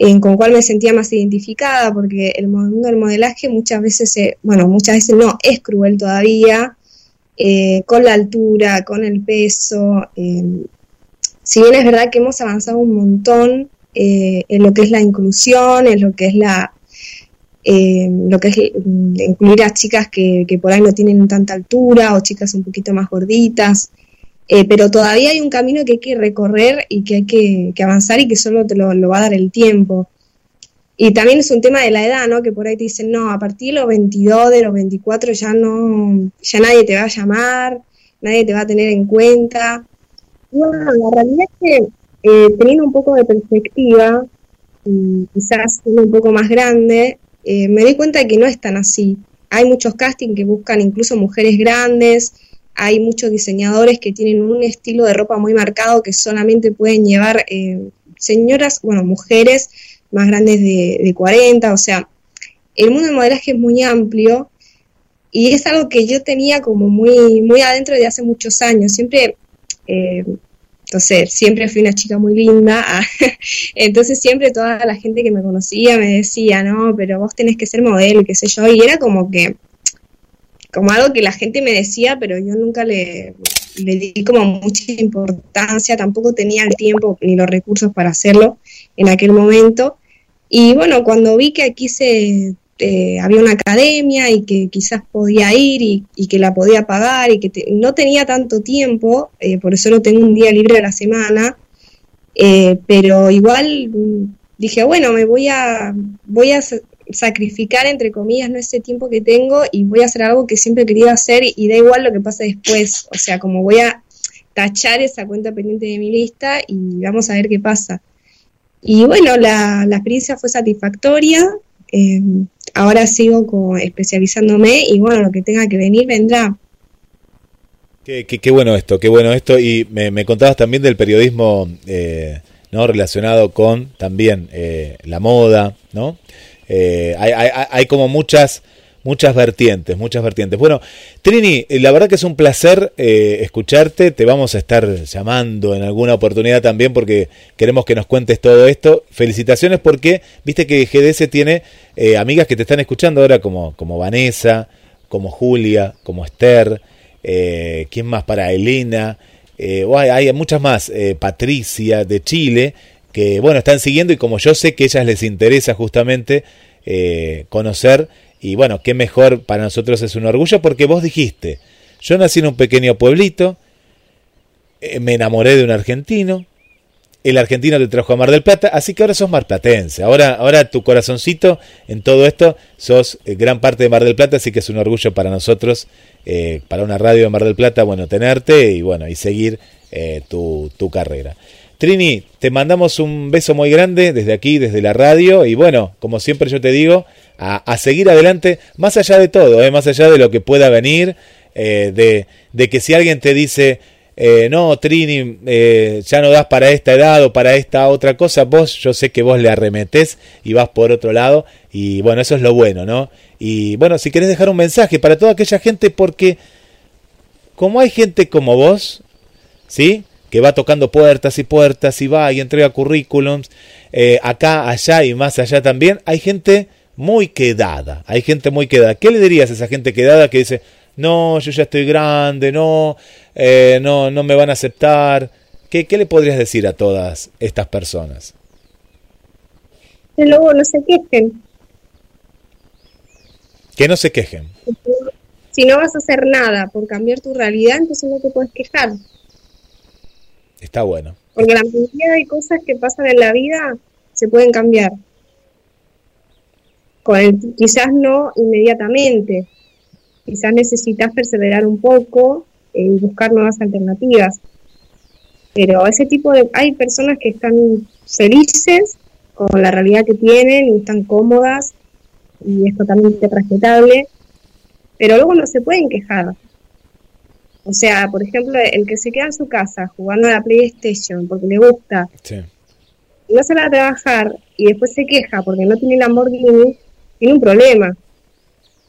H: en, con cuál me sentía más identificada, porque el mundo del modelaje muchas veces, bueno, muchas veces no, es cruel todavía, eh, con la altura, con el peso. Eh, si bien es verdad que hemos avanzado un montón, eh, en lo que es la inclusión, en lo que es la eh, lo que es incluir a chicas que, por ahí no tienen tanta altura o chicas un poquito más gorditas, eh, pero todavía hay un camino que hay que recorrer y que hay que, avanzar y que solo te lo, va a dar el tiempo. Y también es un tema de la edad, ¿no? Que por ahí te dicen, no, a partir de los 22, de los 24 ya no, ya nadie te va a llamar, nadie te va a tener en cuenta. Bueno, la realidad es que eh, teniendo un poco de perspectiva, y quizás un poco más grande, eh, me di cuenta de que no es tan así. Hay muchos castings que buscan incluso mujeres grandes, hay muchos diseñadores que tienen un estilo de ropa muy marcado que solamente pueden llevar eh, señoras, bueno, mujeres más grandes de, de 40, o sea, el mundo del modelaje es muy amplio y es algo que yo tenía como muy, muy adentro de hace muchos años. Siempre eh, entonces, siempre fui una chica muy linda. Ah, entonces, siempre toda la gente que me conocía me decía, no, pero vos tenés que ser modelo, qué sé yo. Y era como que, como algo que la gente me decía, pero yo nunca le, le di como mucha importancia. Tampoco tenía el tiempo ni los recursos para hacerlo en aquel momento. Y bueno, cuando vi que aquí se eh, había una academia y que quizás podía ir y, que la podía pagar y que no tenía tanto tiempo, eh, por eso no tengo un día libre a la semana, eh, pero igual dije, bueno, me voy a, voy a sacrificar, entre comillas, ¿no? ese tiempo que tengo y voy a hacer algo que siempre he querido hacer y, da igual lo que pase después, o sea, como voy a tachar esa cuenta pendiente de mi lista y vamos a ver qué pasa. Y bueno, la, la experiencia fue satisfactoria, eh, ahora sigo especializándome y bueno, lo que tenga que venir vendrá.
E: Qué, qué, bueno esto, qué bueno esto. Y me, contabas también del periodismo eh, no relacionado con también eh, la moda, ¿no? Eh, hay, hay, como muchas muchas vertientes, muchas vertientes. Bueno, Trini, eh, la verdad que es un placer eh, escucharte. Te vamos a estar llamando en alguna oportunidad también porque queremos que nos cuentes todo esto. Felicitaciones porque viste que GDS tiene eh, amigas que te están escuchando ahora como, como Vanessa, como Julia, como Esther. ¿Quién más? Para Elena. hay, hay, muchas más. Patricia de Chile que bueno están siguiendo y como yo sé que a ellas les interesa justamente conocer y bueno, qué mejor para nosotros es un orgullo porque vos dijiste, yo nací en un pequeño pueblito, eh, me enamoré de un argentino, el argentino te trajo a Mar del Plata, así que ahora sos marplatense. Ahora, ahora tu corazoncito en todo esto, sos eh, gran parte de Mar del Plata, así que es un orgullo para nosotros, eh, para una radio de Mar del Plata, bueno, tenerte y bueno, y seguir eh, tu, tu carrera. Trini, te mandamos un beso muy grande desde aquí, desde la radio, y bueno, como siempre yo te digo, a, seguir adelante, más allá de todo, eh, más allá de lo que pueda venir, eh, de, de que si alguien te dice, eh, no, Trini, eh, ya no das para esta edad o para esta otra cosa, vos, yo sé que vos le arremetés y vas por otro lado, y bueno, eso es lo bueno, ¿no? Y bueno, si querés dejar un mensaje para toda aquella gente, porque como hay gente como vos, ¿sí? Que va tocando puertas y puertas y va y entrega currículums, eh, acá, allá y más allá también, hay gente muy quedada, hay gente muy quedada. ¿Qué le dirías a esa gente quedada que dice, no, yo ya estoy grande, no, eh, no, no me van a aceptar? ¿Qué, ¿Qué le podrías decir a todas estas personas?
H: Que luego no se quejen.
E: Que no se quejen.
H: Si no vas a hacer nada por cambiar tu realidad, entonces no te puedes quejar.
E: Está bueno.
H: Porque la mayoría de cosas que pasan en la vida se pueden cambiar. Con el- quizás no inmediatamente. Quizás necesitas perseverar un poco y buscar nuevas alternativas. Pero ese tipo de... Hay personas que están felices con la realidad que tienen y están cómodas y es totalmente respetable, pero luego no se pueden quejar. O sea, por ejemplo, el que se queda en su casa jugando a la PlayStation porque le gusta
E: Sí.
H: y no sale a trabajar y después se queja porque no tiene Lamborghini, tiene un problema.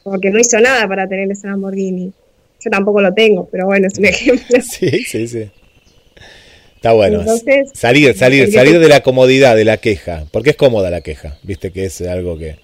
H: Porque no hizo nada para tener ese Lamborghini. Yo tampoco lo tengo, pero bueno, es un ejemplo.
E: Sí, sí, sí. Está bueno.
H: Entonces,
E: salir, salir, salir de la comodidad, de la queja. Porque es cómoda la queja. Viste que es algo que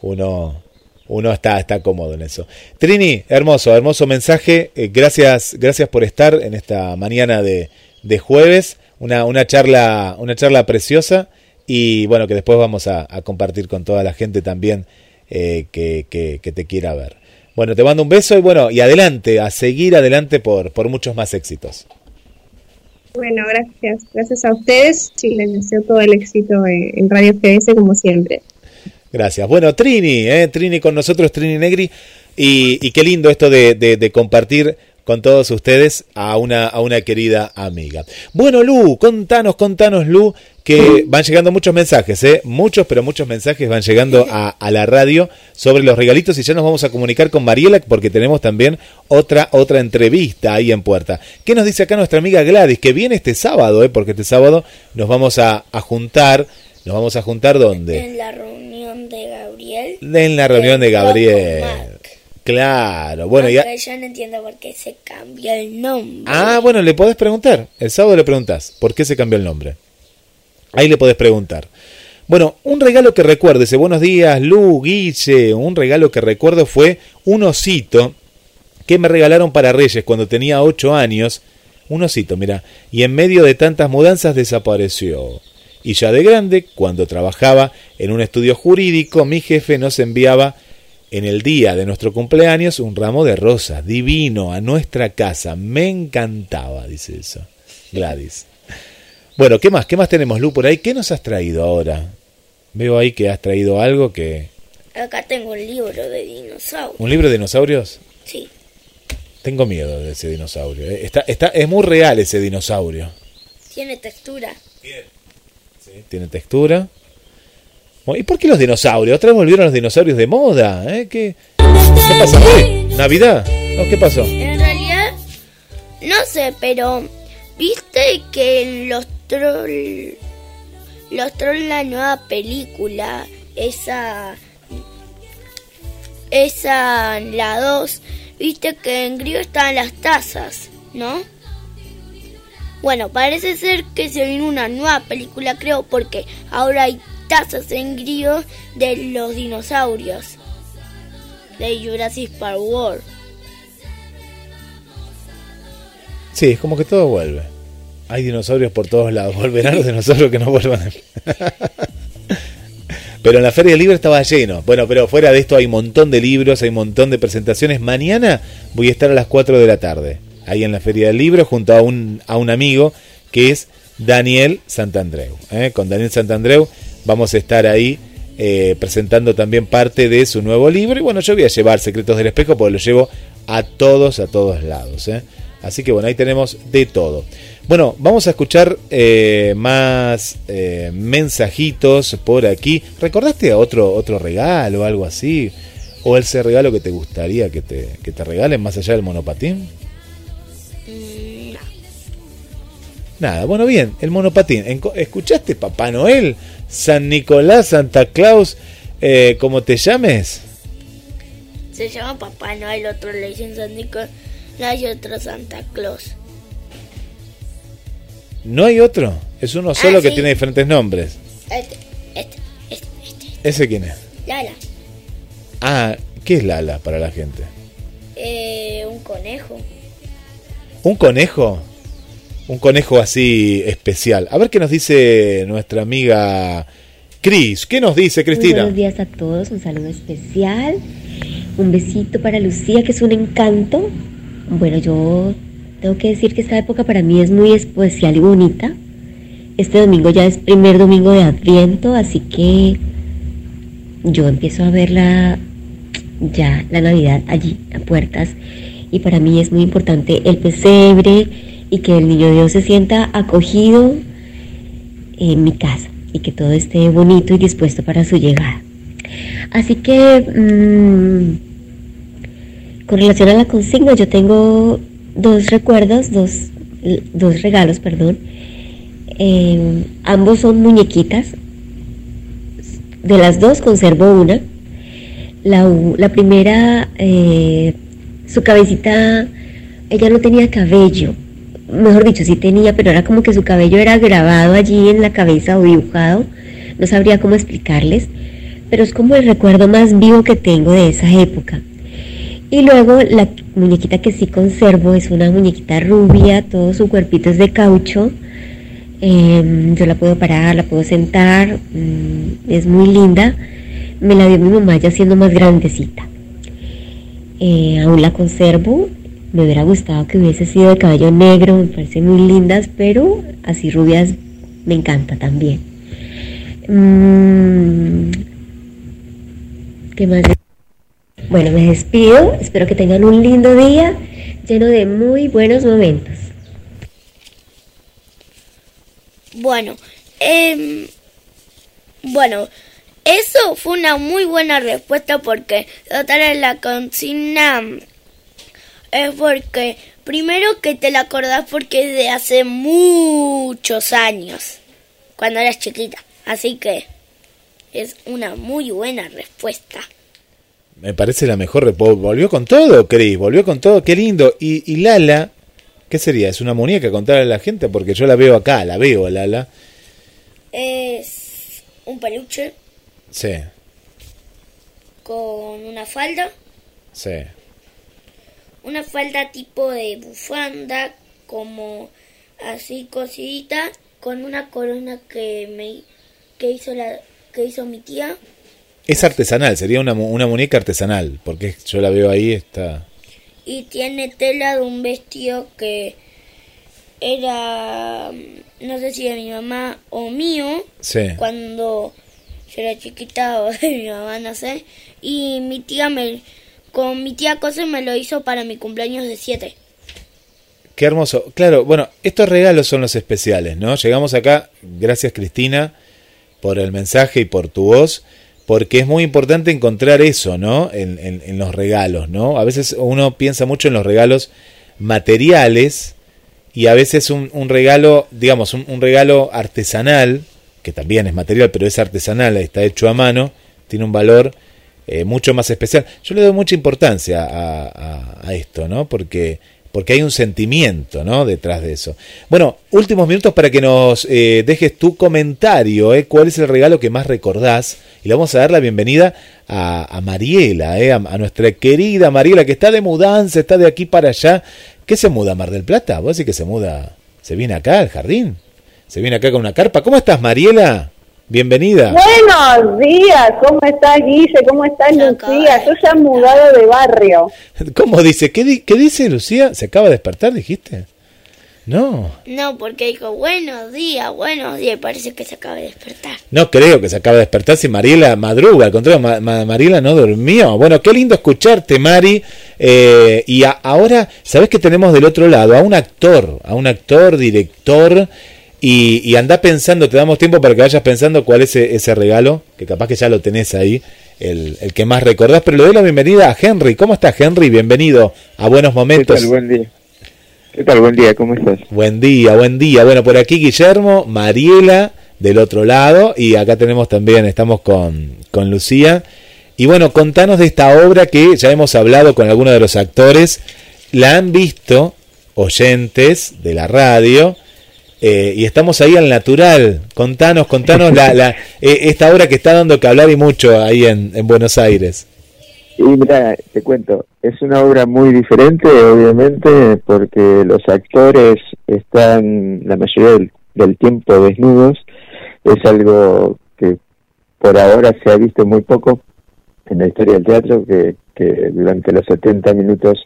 E: uno, uno está, está cómodo en eso. Trini, hermoso, hermoso mensaje. Eh, gracias, gracias por estar en esta mañana de, de jueves. Una, una charla, una charla preciosa. Y bueno, que después vamos a, compartir con toda la gente también eh, que, que, te quiera ver. Bueno, te mando un beso y bueno, y adelante, a seguir adelante por, por muchos más éxitos.
H: Bueno, gracias. Gracias a ustedes y les deseo todo el éxito en, Radio FS como siempre.
E: Gracias. Bueno, Trini, eh, Trini con nosotros, Trini Negri. Y, y qué lindo esto de, de- de compartir con todos ustedes a una, a una querida amiga. Bueno, Lu, contanos, contanos, Lu, que van llegando muchos mensajes, ¿eh? Muchos, pero muchos mensajes van llegando a, a la radio sobre los regalitos y ya nos vamos a comunicar con Mariela porque tenemos también otra, otra entrevista ahí en puerta. ¿Qué nos dice acá nuestra amiga Gladys? Que viene este sábado, ¿eh? Porque este sábado nos vamos a, a juntar. ¿Nos vamos a juntar dónde?
F: En la reunión de Gabriel.
E: En la reunión de Gabriel. Claro, bueno, ya.
F: Yo no entiendo por qué se cambió el nombre.
E: Ah, bueno, le podés preguntar. El sábado le preguntás por qué se cambió el nombre. Ahí le podés preguntar. Bueno, un regalo que recuerdo, dice buenos días, Lu, Guille. Un regalo que recuerdo fue un osito que me regalaron para Reyes cuando tenía 8 años. Un osito, mira. Y en medio de tantas mudanzas desapareció. Y ya de grande, cuando trabajaba en un estudio jurídico, mi jefe nos enviaba en el día de nuestro cumpleaños un ramo de rosas divino a nuestra casa. Me encantaba, dice eso. Gladys. Bueno, ¿qué más? ¿Qué más tenemos, Lu, por ahí? ¿Qué nos has traído ahora? Veo ahí que has traído algo que...
F: Acá tengo un libro de dinosaurios.
E: ¿Un libro de dinosaurios?
F: Sí.
E: Tengo miedo de ese dinosaurio. eh. Está, está, es muy real ese dinosaurio.
F: Tiene textura.
E: Tiene textura. ¿Y por qué los dinosaurios? Otra vez volvieron los dinosaurios de moda. ¿eh? ¿Qué, ¿Qué? ¿Navidad? No, ¿Qué pasó?
F: En realidad, no sé, pero viste que los troll, los troll la nueva película, esa, esa, la 2, viste que en griego estaban las tazas, ¿no? Bueno, parece ser que se viene una nueva película, creo, porque ahora hay tazas en griego de los dinosaurios. De Jurassic Park World.
E: Sí, es como que todo vuelve. Hay dinosaurios por todos lados. Volverán los dinosaurios que no vuelvan. Pero en la Feria del Libro estaba lleno. Bueno, pero fuera de esto hay un montón de libros, hay un montón de presentaciones. Mañana voy a estar a las 4 de la tarde. Ahí en la Feria del Libro junto a un, a un amigo que es Daniel Santandreu. ¿eh? Con Daniel Santandreu vamos a estar ahí eh, presentando también parte de su nuevo libro. Y bueno, yo voy a llevar Secretos del Espejo porque lo llevo a todos, a todos lados. ¿eh? Así que bueno, ahí tenemos de todo. Bueno, vamos a escuchar más mensajitos por aquí. ¿Recordaste otro, otro regalo o algo así? ¿O ese regalo que te gustaría que te, que te regalen más allá del monopatín? Nada, bueno, bien, el monopatín. ¿Escuchaste Papá Noel? San Nicolás, Santa Claus, eh, como te llames.
F: Se llama Papá Noel, otro le dicen San Nicolás y otro Santa Claus.
E: No hay otro, es uno solo
F: Ah,
E: que tiene diferentes nombres.
F: Este, este, este, este.
E: ¿Ese quién es?
F: Lala.
E: Ah, ¿qué es Lala para la gente?
F: Eh, un conejo.
E: ¿Un conejo? Un conejo así especial. A ver qué nos dice nuestra amiga Cris. ¿Qué nos dice Cristina?
I: buenos días a todos, un saludo especial, un besito para Lucía, que es un encanto. Bueno, yo tengo que decir que esta época para mí es muy especial y bonita. Este domingo ya es primer domingo de Adviento, así que yo empiezo a ver la, ya la Navidad allí a puertas y para mí es muy importante el pesebre y que el niño Dios se sienta acogido en mi casa y que todo esté bonito y dispuesto para su llegada. Así que mm, con relación a la consigna yo tengo dos recuerdos, dos, dos regalos, perdón. Eh, ambos son muñequitas. De las dos conservo una. La, la primera, eh, su cabecita, ella no tenía cabello. Mejor dicho, sí tenía, pero era como que su cabello era grabado allí en la cabeza o dibujado. No sabría cómo explicarles, pero es como el recuerdo más vivo que tengo de esa época. Y luego la muñequita que sí conservo es una muñequita rubia, todo su cuerpito es de caucho. Em, yo la puedo parar, la puedo sentar, mm, es muy linda. Me la dio mi mamá ya siendo más grandecita. Eh, aún la conservo. Me hubiera gustado que hubiese sido de cabello negro, me parecen muy lindas, pero así rubias me encanta también. Mm, ¿Qué más? Bueno, me despido. Espero que tengan un lindo día lleno de muy buenos momentos.
F: Bueno, em, bueno, eso fue una muy buena respuesta porque tratar la consigna es porque primero que te la acordás porque es de hace muchos años, cuando eras chiquita. Así que es una muy buena respuesta.
E: Me parece la mejor. Volvió con todo, Cris. Volvió con todo. Qué lindo. Y, y Lala, ¿qué sería? ¿Es una muñeca contarle a la gente? Porque yo la veo acá, la veo, Lala.
F: Es un peluche
E: Sí,
F: con una falda,
E: sí.
F: Una falda tipo de bufanda, como así cosidita, con una corona que me que hizo la que hizo mi tía
E: Es artesanal, sería una, una muñeca artesanal. Porque yo la veo ahí, está.
F: y tiene tela de un vestido que era no sé si de mi mamá o mío
E: Sí.
F: cuando yo era chiquita o de mi mamá no sé y mi tía me con mi tía Cose me lo hizo para mi cumpleaños de 7
E: Qué hermoso. Claro, bueno, estos regalos son los especiales, ¿no? Llegamos acá, gracias Cristina por el mensaje y por tu voz, porque es muy importante encontrar eso, ¿no? En, los regalos, ¿no? A veces uno piensa mucho en los regalos materiales y a veces un, un regalo, digamos, un, un regalo artesanal, que también es material, pero es artesanal, está hecho a mano, tiene un valor eh, mucho más especial. Yo le doy mucha importancia a, a- a esto, ¿no? Porque, porque hay un sentimiento, ¿no? Detrás de eso. Bueno, últimos minutos para que nos eh, dejes tu comentario, ¿eh? ¿Cuál es el regalo que más recordás? Y le vamos a dar la bienvenida a, Mariela, ¿eh? A, nuestra querida Mariela, que está de mudanza, está de aquí para allá. ¿Qué se muda, Mar del Plata? ¿Vos decís que se muda? ¿Se viene acá al jardín? ¿Se viene acá con una carpa? ¿Cómo estás, Mariela? Bienvenida.
J: Buenos días, ¿cómo estás Guille? ¿Cómo estás Lucía? Yo ya he mudado de barrio.
E: ¿Cómo dice? ¿Qué, di- qué dice Lucía? ¿Se acaba de despertar, dijiste? No,
F: No, porque dijo buenos días, buenos días, y parece que se acaba de despertar.
E: no creo que se acaba de despertar si Mariela madruga, al contrario, Ma- Ma- Mariela no durmió. Bueno, qué lindo escucharte, Mari. Eh, y ahora, ¿sabes que tenemos del otro lado? A un actor, a un actor, director. Y, y anda pensando, te damos tiempo para que vayas pensando cuál es ese, ese regalo, que capaz que ya lo tenés ahí, el, el que más recordás. Pero le doy la bienvenida a Henry. ¿Cómo estás, Henry? Bienvenido a Buenos Momentos.
K: ¿Qué tal? Buen día. ¿Qué tal? Buen día, ¿cómo estás?
E: Buen día, buen día. Bueno, por aquí Guillermo, Mariela del otro lado y acá tenemos también, estamos con, con Lucía. Y bueno, contanos de esta obra que ya hemos hablado con algunos de los actores, la han visto oyentes de la radio eh, y estamos ahí al natural. Contanos, contanos la, la, eh, esta obra que está dando que hablar y mucho ahí en, en Buenos Aires.
K: Y mira, te cuento, es una obra muy diferente, obviamente, porque los actores están la mayoría del, del tiempo desnudos. Es algo que por ahora se ha visto muy poco en la historia del teatro, que, que durante los 70 minutos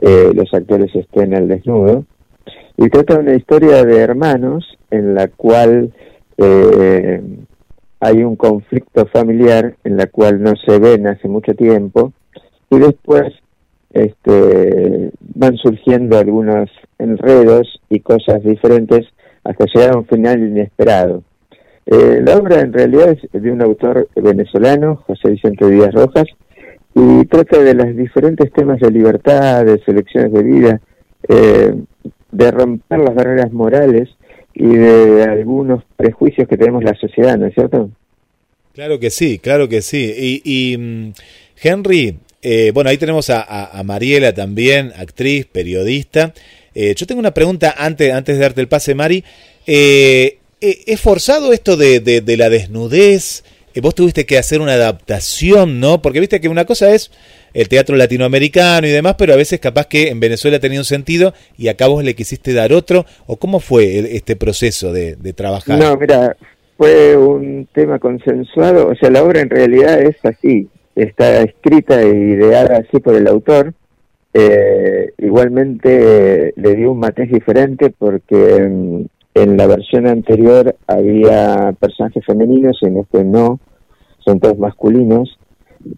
K: eh, los actores estén al desnudo. Y trata de una historia de hermanos en la cual eh, hay un conflicto familiar en la cual no se ven hace mucho tiempo y después este, van surgiendo algunos enredos y cosas diferentes hasta llegar a un final inesperado. Eh, la obra en realidad es de un autor venezolano, José Vicente Díaz Rojas, y trata de los diferentes temas de libertad, de selecciones de vida, eh, de romper las barreras morales y de algunos prejuicios que tenemos la sociedad, ¿no es cierto?
E: Claro que sí, claro que sí. Y, mm, Henry, eh, bueno, ahí tenemos a, Mariela también, actriz, periodista. Eh, yo tengo una pregunta antes, antes de darte el pase, Mari. Eh, eh, ¿Es forzado esto de- de la desnudez? Vos tuviste que hacer una adaptación, ¿no? Porque viste que una cosa es el teatro latinoamericano y demás, pero a veces capaz que en Venezuela tenía un sentido y acá vos le quisiste dar otro. ¿O cómo fue este proceso de, trabajar?
K: No, mira, fue un tema consensuado, o sea, la obra en realidad es así, está escrita e ideada así por el autor. Eh, igualmente le dio un matiz diferente porque mm, en la versión anterior había personajes femeninos, en este no, son todos masculinos.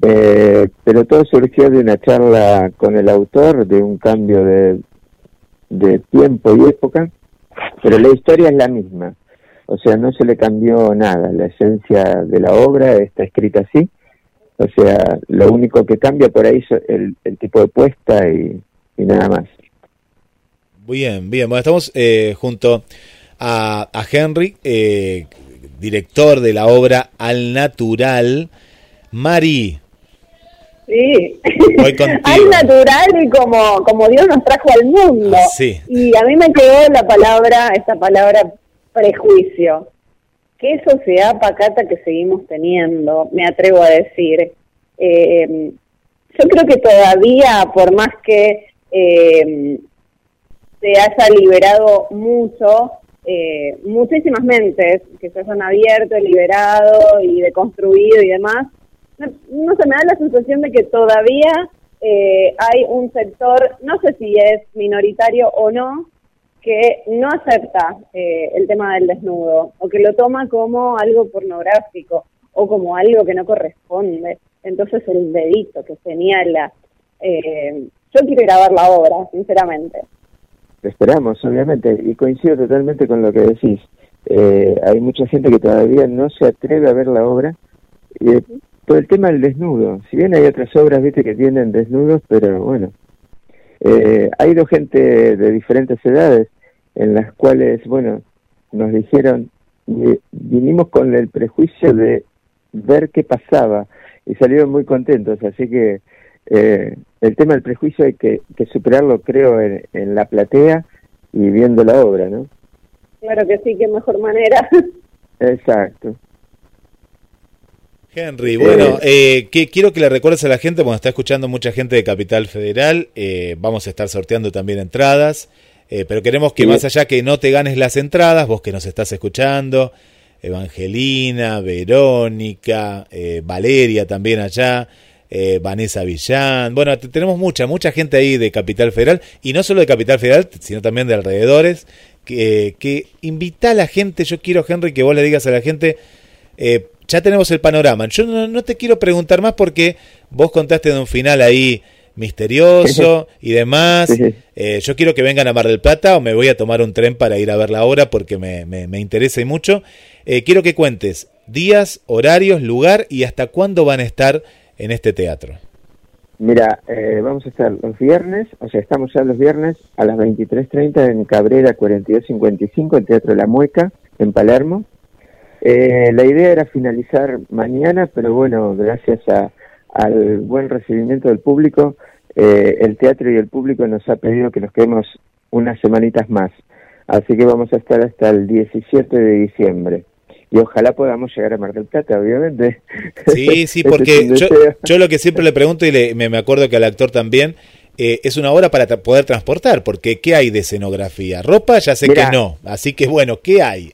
K: Eh, pero todo surgió de una charla con el autor, de un cambio de, de tiempo y época, pero la historia es la misma. O sea, no se le cambió nada, la esencia de la obra está escrita así. O sea, lo único que cambia por ahí es el, tipo de puesta y, y nada más.
E: Bien, bien. Bueno, estamos eh, junto a, a Henry, eh, director de la obra Al Natural. Mari,
J: Sí.
E: voy contigo.
J: Al natural y como, como Dios nos trajo al mundo.
E: Sí.
J: Y a mí me quedó la palabra, esta palabra prejuicio. Qué sociedad pacata que seguimos teniendo, me atrevo a decir. Eh, yo creo que todavía, por más que eh, se haya liberado mucho, eh, muchísimas mentes que se hayan abierto, liberado y deconstruido y demás, no, no se me da la sensación de que todavía eh, hay un sector, no sé si es minoritario o no, que no acepta eh, el tema del desnudo o que lo toma como algo pornográfico o como algo que no corresponde. Entonces el dedito que señala. Eh, yo quiero grabar la obra, sinceramente.
K: Esperamos, obviamente, y coincido totalmente con lo que decís. Eh, hay mucha gente que todavía no se atreve a ver la obra y, por el tema del desnudo. Si bien hay otras obras, viste, que tienen desnudos, pero bueno. Eh, ha ido gente de diferentes edades en las cuales, bueno, nos dijeron, vi- vinimos con el prejuicio de ver qué pasaba y salieron muy contentos, así que eh, el tema del prejuicio hay que, que superarlo, creo, en, en la platea y viendo la obra, ¿no?
J: Claro que sí, qué mejor manera.
K: Exacto.
E: Henry, bueno, eh, que, quiero que le recuerdes a la gente, bueno, está escuchando mucha gente de Capital Federal, eh, vamos a estar sorteando también entradas, eh, pero queremos que
K: Sí.
E: más allá que no te ganes las entradas, vos que nos estás escuchando, Evangelina, Verónica, eh, Valeria también allá, eh, Vanessa Villán. Bueno, tenemos mucha, mucha gente ahí de Capital Federal, y no solo de Capital Federal, sino también de alrededores, que, que invita a la gente, yo quiero, Henry, que vos le digas a la gente, eh, ya tenemos el panorama. Yo no, no te quiero preguntar más porque vos contaste de un final ahí misterioso y demás. Eh, yo quiero que vengan a Mar del Plata o me voy a tomar un tren para ir a ver la obra porque me, me, me interesa y mucho. Eh, quiero que cuentes días, horarios, lugar y hasta cuándo van a estar en este teatro.
K: Mira, eh, vamos a estar los viernes, o sea, estamos ya los viernes a las 23.30 en Cabrera 4255, en Teatro La Mueca, en Palermo. Eh, la idea era finalizar mañana, pero bueno, gracias al buen recibimiento del público, eh, el teatro y el público nos ha pedido que nos quedemos unas semanitas más. Así que vamos a estar hasta el 17 de diciembre. Y ojalá podamos llegar a Mar del Plata, obviamente.
E: Sí, sí, porque yo, yo lo que siempre le pregunto y le- me, me acuerdo que al actor también, eh, es una obra para tra- poder transportar, porque ¿qué hay de escenografía? Ropa ya sé que no, así que bueno, ¿qué hay?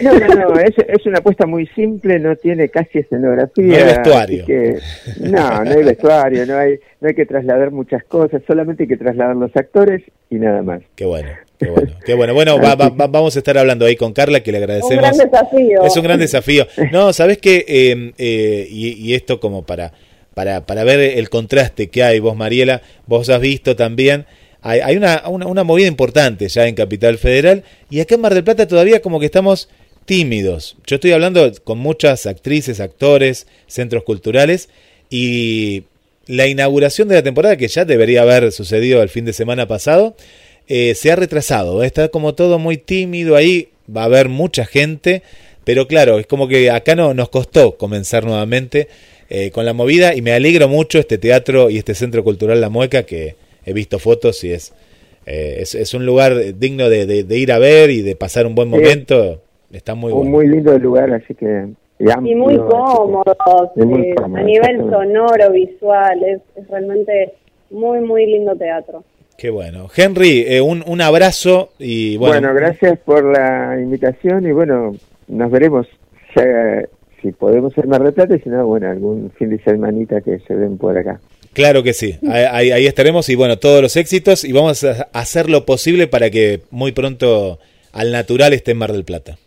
K: No, no, no, es, es una apuesta muy simple, no tiene casi escenografía.
E: No hay vestuario.
K: que- no, no hay vestuario, no hay, no hay que trasladar muchas cosas, solamente hay que trasladar los actores y nada más.
E: Qué bueno, qué bueno, qué bueno. Bueno, va- va- va- vamos a estar hablando ahí con Carla, que le
J: Un
E: agradecemos.
J: gran desafío.
E: Es un gran desafío. No, ¿sabes qué? Eh, eh, y, y esto como para, para, para ver el contraste que hay, vos Mariela, vos has visto también, hay, hay una, una, una movida importante ya en Capital Federal y acá en Mar del Plata todavía como que estamos tímidos. Yo estoy hablando con muchas actrices, actores, centros culturales y la inauguración de la temporada, que ya debería haber sucedido el fin de semana pasado, eh, se ha retrasado. Está como todo muy tímido ahí, va a haber mucha gente, pero claro, es como que acá no, nos costó comenzar nuevamente eh, con la movida y me alegro mucho este teatro y este centro cultural La Mueca que he visto fotos y es, eh, es, es un lugar digno de, de- de ir a ver y de pasar un buen
K: Sí.
E: momento. Está muy
K: un
E: bueno.
K: muy lindo lugar, así que... Y,
J: Y muy
K: que- muy
J: eh,
K: cómodo,
J: a nivel sonoro, visual, es, es realmente muy, muy lindo teatro.
E: Qué bueno. Henry, eh, un, un abrazo y bueno,
K: Bueno, gracias por la invitación y bueno, nos veremos ya, si podemos ser Mar del Plata y si no, bueno, algún fin de semanita que se ven por acá.
E: Claro que sí, ahí estaremos y bueno, todos los éxitos y vamos a hacer lo posible para que muy pronto al natural esté en Mar del Plata.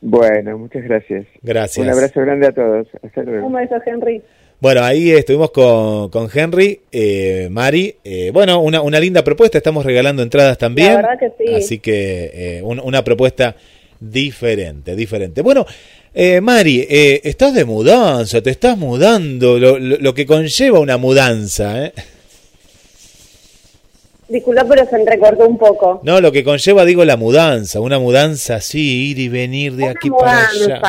K: Bueno, muchas gracias.
E: Gracias.
K: Un abrazo grande a todos. Hasta luego.
J: Un beso, Henry.
E: Bueno, ahí estuvimos con, con Henry, eh, Mari. eh, bueno, una, una linda propuesta, estamos regalando entradas también.
J: La verdad que sí.
E: Así que eh, un- una propuesta diferente, diferente. Bueno, eh, Mari, eh, estás de mudanza, te estás mudando, lo, lo- lo que conlleva una mudanza, ¿eh?
J: Disculpa, pero se entrecortó un poco.
E: No, lo que conlleva, digo, la mudanza, una mudanza así, ir y venir de aquí para allá.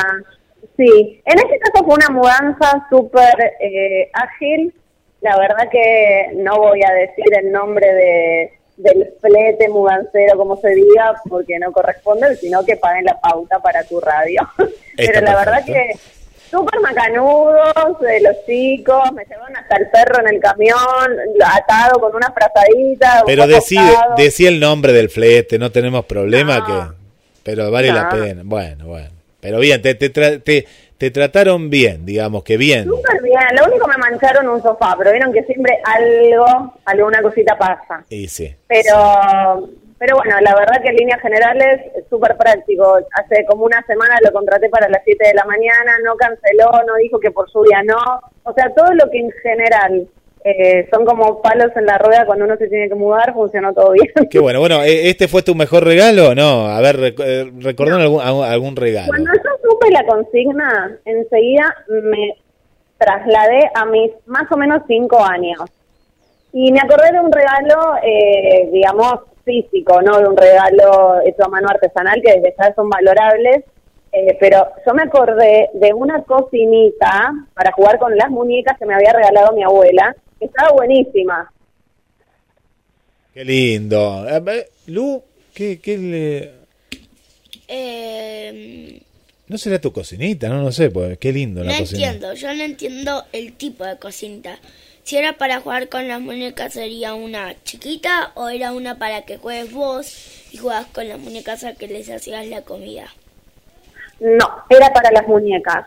J: Sí, en este caso fue una mudanza súper eh, ágil. La verdad que no voy a decir el nombre de, del flete mudancero, como se diga, porque no corresponde, sino que paguen la pauta para tu radio. Pero la verdad que súper macanudos de los chicos, me llevaron hasta el perro en el camión, atado con una frazadita.
E: Pero
J: un
E: decí, el nombre del flete, no tenemos problema que... Pero vale la pena. Bueno, bueno. Pero bien, te, te, tra- te, te trataron bien, digamos que bien.
J: Súper bien, lo único me mancharon un sofá, pero vieron que siempre algo, alguna cosita pasa.
E: Y sí.
J: Pero, pero bueno, la verdad que en líneas generales es súper práctico. Hace como una semana lo contraté para las 7 de la mañana, no canceló, no dijo que por lluvia no. O sea, todo lo que en general eh, son como palos en la rueda cuando uno se tiene que mudar, funcionó todo bien.
E: Qué bueno. Bueno, ¿e- ¿este fue tu mejor regalo o no? A ver, rec- eh, algún, algún- regalo.
J: Cuando yo supe la consigna, enseguida me trasladé a mis más o menos cinco años. Y me acordé de un regalo, eh, digamos, físico, ¿no? De un regalo hecho a mano artesanal que desde ya son valorables. Eh, pero yo me acordé de una cocinita para jugar con las muñecas que me había regalado mi abuela, estaba buenísima.
E: Qué lindo. Eh, Lu, ¿qué, qué le...
F: Eh,
E: No será tu cocinita, no, no sé, pues qué lindo
F: no
E: la cocina.
F: entiendo, yo no entiendo el tipo de cocinita. Si era para jugar con las muñecas, ¿sería una chiquita o era una para que juegues vos y juegas con las muñecas a que les hacías la comida?
J: No, era para las muñecas.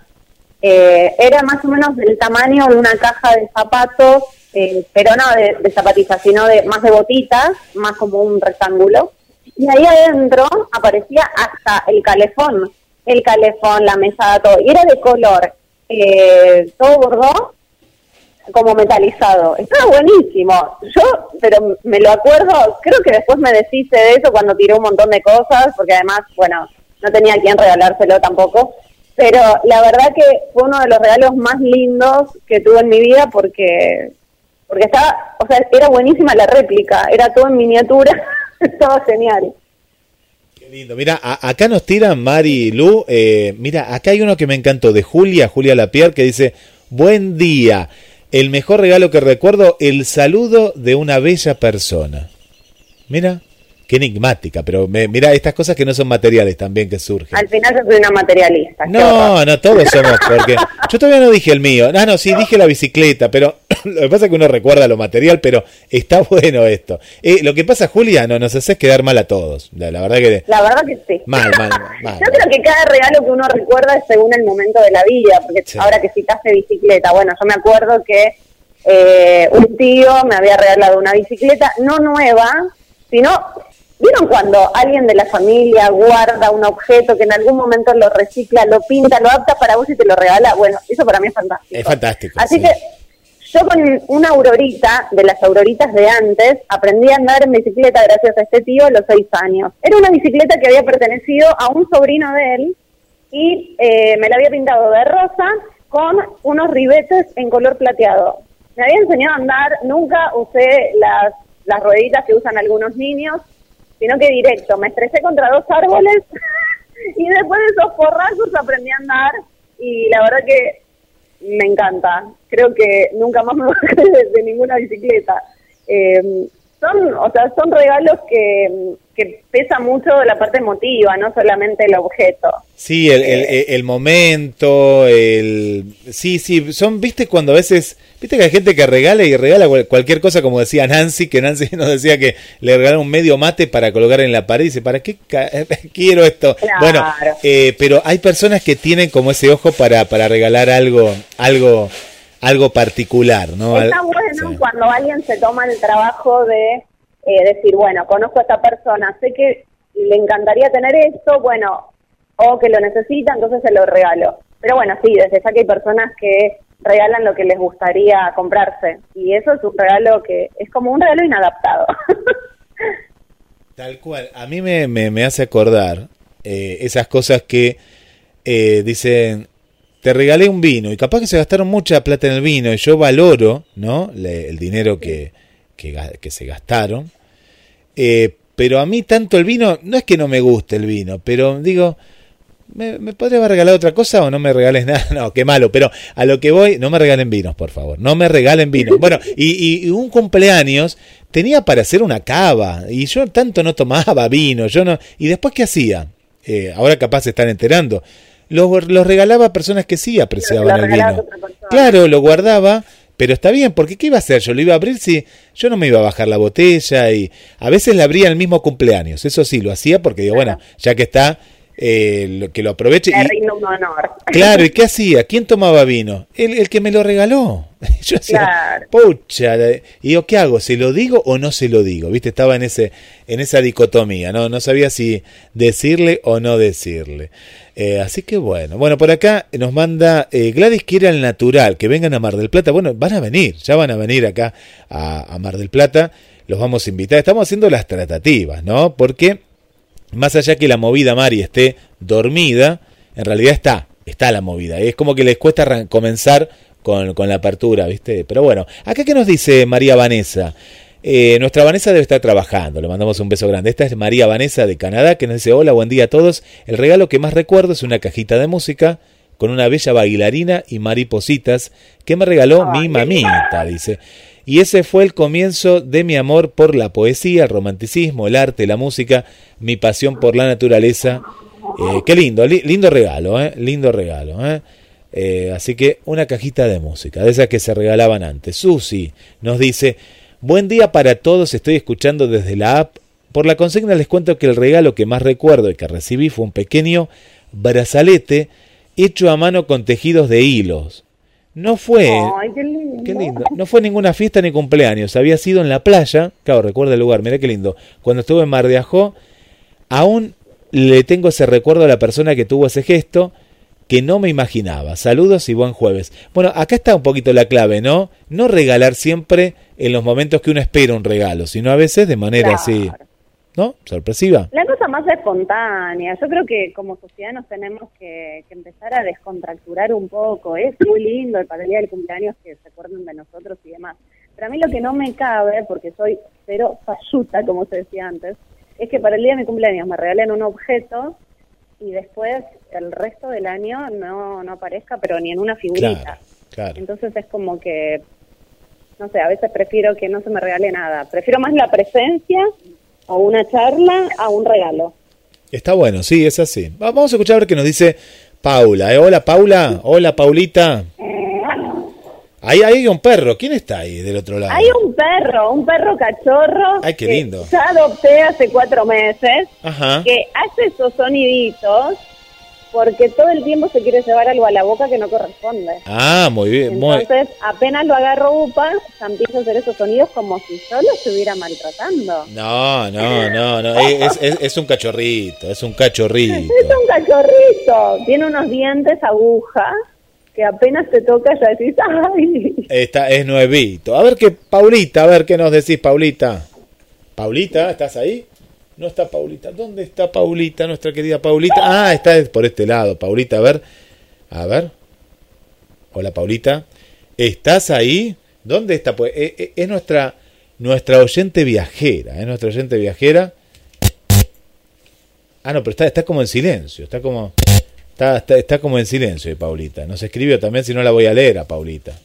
J: Eh, era más o menos del tamaño de una caja de zapatos, eh, pero no de, de zapatillas, sino de más de botitas, más como un rectángulo. Y ahí adentro aparecía hasta el calefón, el calefón, la mesada, todo. Y era de color, eh, todo bordó, como metalizado. Estaba buenísimo. Yo, pero me lo acuerdo, creo que después me deshice de eso cuando tiré un montón de cosas, porque además, bueno, no tenía a quién regalárselo tampoco. Pero la verdad que fue uno de los regalos más lindos que tuve en mi vida porque porque estaba, o sea, era buenísima la réplica, era todo en miniatura, estaba genial.
E: Qué lindo. Mira, a- acá nos tiran Mari y Lu. eh, mira, acá hay uno que me encantó de Julia, Julia Lapierre, que dice: Buen día. El mejor regalo que recuerdo, el saludo de una bella persona. Mira, qué enigmática, pero me- mira, estas cosas que no son materiales también que surgen.
J: Al final yo soy una materialista.
E: No, no, todos somos, porque yo todavía no dije el mío. Ah, no, sí, dije la bicicleta, pero lo que pasa es que uno recuerda lo material, pero está bueno esto. Eh, lo que pasa, Julia, no nos haces quedar mal a todos. La, la verdad que
J: La verdad que sí.
E: mal, mal, mal.
J: Yo creo que cada regalo que uno recuerda es según el momento de la vida, porque
E: Sí.
J: ahora que citaste bicicleta, bueno, yo me acuerdo que eh, un tío me había regalado una bicicleta, no nueva, sino, ¿vieron cuando alguien de la familia guarda un objeto que en algún momento lo recicla, lo pinta, lo adapta para vos y te lo regala? Bueno, eso para mí es fantástico.
E: Es fantástico.
J: Así
E: sí.
J: que yo con una aurorita, de las auroritas de antes, aprendí a andar en bicicleta gracias a este tío a los seis años. Era una bicicleta que había pertenecido a un sobrino de él y eh, me la había pintado de rosa con unos ribetes en color plateado. Me había enseñado a andar, nunca usé las, las rueditas que usan algunos niños, sino que directo, me estresé contra dos árboles y después de esos porrazos aprendí a andar y la verdad que me encanta. Creo que nunca más me bajé de, de ninguna bicicleta. Eh, son, o sea, son regalos que, que pesa mucho la parte emotiva, no solamente el objeto.
E: Sí, el, el, el momento, el... Sí, sí, son, viste, cuando a veces... Viste que hay gente que regala y regala cual- cualquier cosa, como decía Nancy, que Nancy nos decía que le regalaron un medio mate para colocar en la pared y dice, ¿para qué quiero esto?
J: Claro.
E: Bueno, eh, pero hay personas que tienen como ese ojo para, para regalar algo, algo, algo particular, ¿no?
J: Está bueno
E: sí.
J: cuando alguien se toma el trabajo de eh, decir, bueno, conozco a esta persona, sé que le encantaría tener esto, bueno, o que lo necesita, entonces se lo regalo. Pero bueno, sí, desde ya que hay personas que regalan lo que les gustaría comprarse. Y eso es un regalo que es como un regalo inadaptado.
E: Tal cual. A mí me, me, me hace acordar eh, esas cosas que eh, dicen, te regalé un vino y capaz que se gastaron mucha plata en el vino y yo valoro, ¿no? Le- el dinero que, que, que se gastaron. Eh, pero a mí tanto el vino, no es que no me guste el vino, pero digo, ¿me, me podría haber regalado otra cosa o no me regales nada? No, qué malo, pero a lo que voy, no me regalen vinos, por favor, no me regalen vinos. Bueno, y, y- un cumpleaños tenía para hacer una cava y yo tanto no tomaba vino, yo no... ¿Y después qué hacía? Eh, ahora capaz se están enterando. Los, los regalaba a personas que sí apreciaban el vino. Claro, lo guardaba, pero está bien, porque ¿qué iba a hacer? Yo lo iba a abrir si yo no me iba a bajar la botella y a veces la abría el mismo cumpleaños. Eso sí, lo hacía porque digo, bueno, ya que está, eh, lo, que lo aproveche. Y,
J: un honor.
E: claro, ¿y qué hacía? ¿Quién tomaba vino? El, el que me lo regaló. Yo decía,
J: Claro.
E: pucha, y yo, ¿qué hago? ¿Se lo digo o no se lo digo? ¿Viste? Estaba en ese en esa dicotomía, ¿no? No sabía si decirle o no decirle. Eh, así que bueno, bueno, por acá nos manda eh, Gladys quiere al natural, que vengan a Mar del Plata. Bueno, van a venir, ya van a venir acá a, Mar del Plata, los vamos a invitar. Estamos haciendo las tratativas, ¿no? Porque más allá que la movida Mari esté dormida, en realidad está, está la movida. Es como que les cuesta comenzar con, con la apertura, ¿viste? Pero bueno, acá que nos dice María Vanessa. Eh, nuestra Vanessa debe estar trabajando, le mandamos un beso grande. Esta es María Vanessa de Canadá que nos dice, hola, buen día a todos. El regalo que más recuerdo es una cajita de música con una bella bailarina y maripositas que me regaló mi mamita, dice. Y ese fue el comienzo de mi amor por la poesía, el romanticismo, el arte, la música, mi pasión por la naturaleza. Eh, qué lindo, li- lindo regalo, ¿eh? Lindo regalo, ¿eh? Eh, así que una cajita de música, de esas que se regalaban antes. Susi nos dice, buen día para todos, estoy escuchando desde la app. Por la consigna les cuento que el regalo que más recuerdo y que recibí fue un pequeño brazalete hecho a mano con tejidos de hilos. No fue,
J: Ay, qué lindo.
E: qué lindo, no fue ninguna fiesta ni cumpleaños, había sido en la playa, claro, recuerda el lugar, mira qué lindo. Cuando estuve en Mar de Ajó, aún le tengo ese recuerdo a la persona que tuvo ese gesto que no me imaginaba. Saludos y buen jueves. Bueno, acá está un poquito la clave, ¿no? No regalar siempre en los momentos que uno espera un regalo, sino a veces de manera así, ¿no? Sorpresiva.
J: La cosa más espontánea. Yo creo que como sociedad nos tenemos que, que empezar a descontracturar un poco. Es muy lindo el para el día del cumpleaños que se acuerden de nosotros y demás. Pero a mí lo que no me cabe, porque soy cero falluta, como se decía antes, es que para el día de mi cumpleaños me regalen un objeto y después el resto del año no, no aparezca, pero ni en una figurita.
E: Claro, claro.
J: Entonces es como que, no sé, a veces prefiero que no se me regale nada. Prefiero más la presencia o una charla a un regalo.
E: Está bueno, sí, es así. Va- Vamos a escuchar a ver qué nos dice Paula. ¿eh? Hola, Paula. Hola, Paulita. Ahí hay un perro. ¿Quién está ahí del otro lado?
J: Hay un perro, un perro cachorro.
E: Ay, qué
J: que
E: lindo.
J: Ya adopté hace cuatro meses.
E: Ajá.
J: Que hace esos soniditos porque todo el tiempo se quiere llevar algo a la boca que no corresponde.
E: Ah, muy bien. Muy...
J: Entonces, apenas lo agarro upa, ya empieza a hacer esos sonidos como si yo lo estuviera maltratando.
E: No, no, no, no. Es, es- es un cachorrito, es un cachorrito.
J: Es un cachorrito, tiene unos dientes aguja que apenas te toca ya decís, ¡ay!
E: Está, es nuevito. A ver qué, Paulita, a ver qué nos decís, Paulita. Paulita, ¿estás ahí? No está Paulita. ¿Dónde está Paulita, nuestra querida Paulita? Ah, está por este lado, Paulita. A ver, a ver. Hola, Paulita. ¿Estás ahí? ¿Dónde está? Pues eh, eh, es nuestra nuestra oyente viajera, es nuestra oyente viajera. Ah, no, pero está, está como en silencio, está como está, está, está como en silencio, Paulita. Nos escribió también si no la voy a leer a Paulita.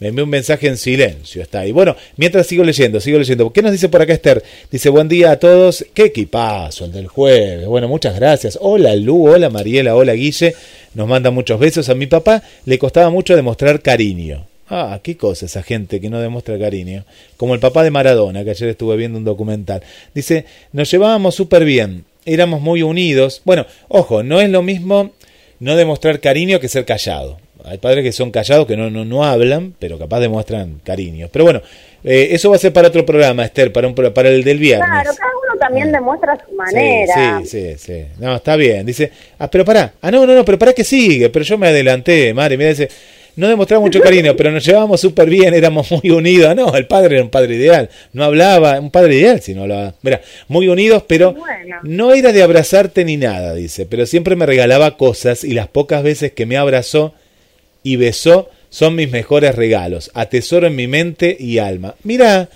E: Me envió un mensaje en silencio, está ahí. Bueno, mientras sigo leyendo, sigo leyendo. ¿Qué nos dice por acá Esther? Dice, buen día a todos. Qué equipazo el del jueves. Bueno, muchas gracias. Hola Lu, hola Mariela, hola Guille. Nos manda muchos besos. A mi papá le costaba mucho demostrar cariño. Ah, qué cosa esa gente que no demuestra cariño. Como el papá de Maradona, que ayer estuve viendo un documental. Dice, nos llevábamos súper bien, éramos muy unidos. Bueno, ojo, no es lo mismo no demostrar cariño que ser callado. Hay padres que son callados, que no, no, no hablan, pero capaz demuestran cariño. Pero bueno, eh, eso va a ser para otro programa, Esther, para, un, para el del viernes.
J: Claro, cada uno también demuestra su manera.
E: Sí, sí, sí, sí. No, está bien. Dice, ah, pero pará. Ah, no, no, no, pero pará que sigue. Pero yo me adelanté, madre. Mira, dice, no demostraba mucho cariño, pero nos llevábamos súper bien, éramos muy unidos. No, el padre era un padre ideal. No hablaba, un padre ideal si no hablaba. Mira, muy unidos, pero no era de abrazarte ni nada, dice. Pero siempre me regalaba cosas y las pocas veces que me abrazó y besó son mis mejores regalos. Atesoro en mi mente y alma. Mira,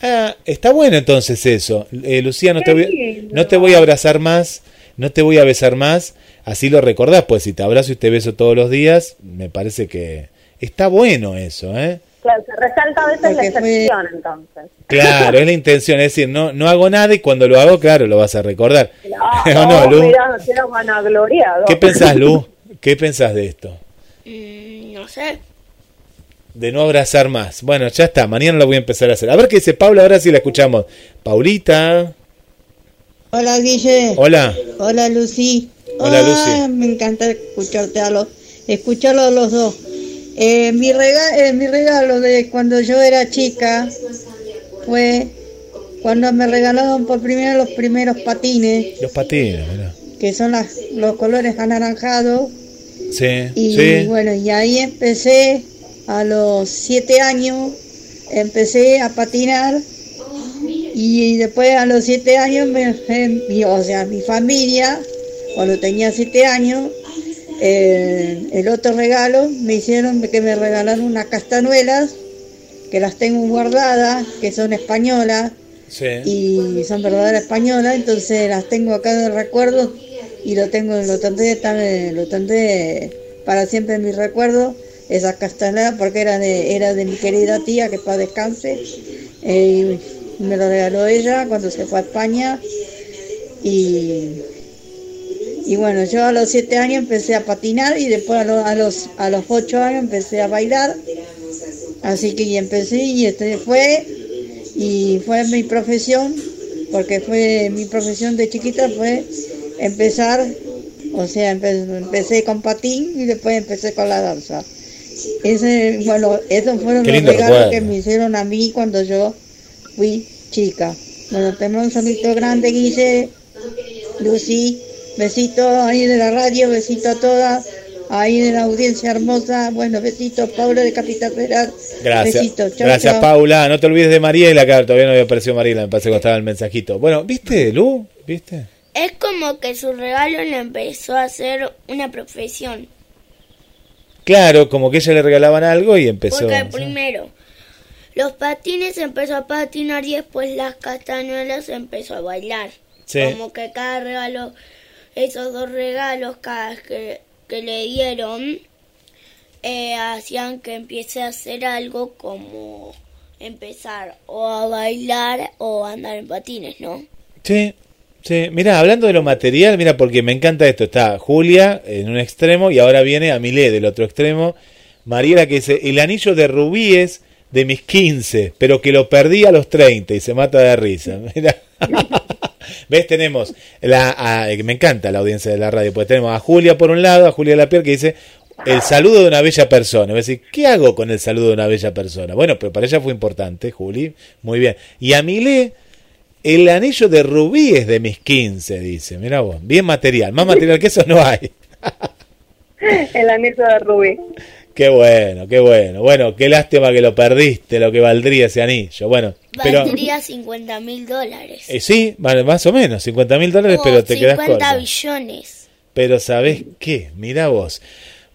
E: ah, está bueno entonces eso. Eh, Lucía, no te, voy, no te voy a abrazar más, no te voy a besar más. Así lo recordás, pues si te abrazo y te beso todos los días, me parece que está bueno eso, ¿eh?
J: Claro, se resalta a veces la excepción, entonces.
E: Claro, es la intención, es decir, no, no hago nada y cuando lo hago, claro, lo vas a recordar.
J: No,
E: ¿O no, Lu?
J: mira, quiero vanagloriado.
E: ¿Qué pensás, Lu? ¿Qué pensás de esto?
F: Mm, no sé.
E: De no abrazar más. Bueno, ya está, mañana lo voy a empezar a hacer. A ver qué dice Paula, ahora sí la escuchamos. Paulita.
L: Hola Guille.
E: Hola.
L: Hola Lucy.
E: Hola,
L: Ah, Me encanta escucharte a los, escucharlos a los dos. Eh, mi, rega- eh, mi regalo de cuando yo era chica fue cuando me regalaron por primera vez los primeros patines,
E: Los patines,
L: que son las, los colores anaranjados.
E: Sí,
L: Y
E: sí.
L: bueno, y ahí empecé a los siete años, empecé a patinar y después a los siete años, me, mi- o sea, mi familia, cuando tenía siete años, eh, el otro regalo me hicieron que me regalaron unas castanuelas que las tengo guardadas, que son españolas
E: Sí.
L: y son verdaderas españolas, entonces las tengo acá de recuerdo y lo tengo, lo tam- lo tendré para siempre en mi recuerdo, esas castañuelas porque era de, era de mi querida tía que para descanse, eh, me lo regaló ella cuando se fue a España y, y bueno, yo a los siete años empecé a patinar y después a, lo- a los a los ocho años empecé a bailar, así que y empecé y este fue y fue mi profesión, porque fue mi profesión de chiquita fue empezar O sea, empe- empecé con patín y después empecé con la danza. Ese, bueno, esos fueron
E: Qué
L: los regalos que me hicieron a mí cuando yo fui chica. Bueno, tenemos un saludito grande, Guille, Lucy, besito ahí de la radio, besito a todas, ahí de la audiencia hermosa, bueno, besito, Paula de Capital Federal,
E: Gracias.
L: besito, chau,
E: Gracias,
L: chau.
E: Paula. No te olvides de Mariela, claro, todavía no había aparecido Mariela, me parece que estaba el mensajito. Bueno, ¿viste, Lu? ¿Viste?
F: Es como que su regalo le empezó a hacer una profesión.
E: Claro, como que ella le regalaban algo y empezó.
F: Porque primero los patines empezó a patinar y después las castañuelas empezó a bailar.
E: Sí.
F: Como que cada regalo, esos dos regalos cada vez que, que le dieron, eh, hacían que empiece a hacer algo como empezar o a bailar o a andar en patines, ¿no?
E: Sí, sí. Mira, hablando de lo material, mira, porque me encanta esto. Está Julia en un extremo y ahora viene Amilé del otro extremo. Mariela que dice, el anillo de rubíes de mis 15, pero que lo perdí a los 30 y se mata de risa. Mira. ¿Ves? Tenemos, la, a- me encanta la audiencia de la radio, pues tenemos a Julia por un lado, a Julia Lapierre que dice, el saludo de una bella persona. A decir, ¿qué hago con el saludo de una bella persona? Bueno, pero para ella fue importante, Juli. Muy bien. Y a Milé, el anillo de rubíes de mis 15, dice. Mira vos, bien material. Más material que eso no hay.
J: El anillo de Rubí.
E: Qué bueno, qué bueno. Bueno, qué lástima que lo perdiste, lo que valdría ese anillo. Bueno, pero...
F: Valdría 50 mil dólares.
E: Eh, sí, vale, más o menos, 50 mil dólares, pero te quedas
F: 50
E: corto.
F: billones.
E: Pero ¿sabés qué? Mira vos.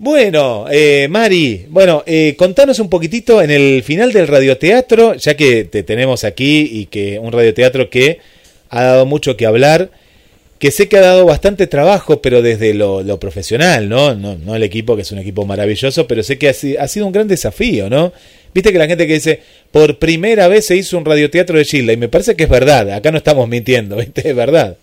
E: Bueno, eh, Mari, bueno, eh, contanos un poquitito en el final del radioteatro, ya que te tenemos aquí y que un radioteatro que ha dado mucho que hablar, que sé que ha dado bastante trabajo, pero desde lo, profesional, ¿no? ¿no? No el equipo, que es un equipo maravilloso, pero sé que ha, ha sido un gran desafío, ¿no? Viste que la gente que dice, por primera vez se hizo un radioteatro de Gilda, y me parece que es verdad, acá no estamos mintiendo, ¿viste? Es verdad.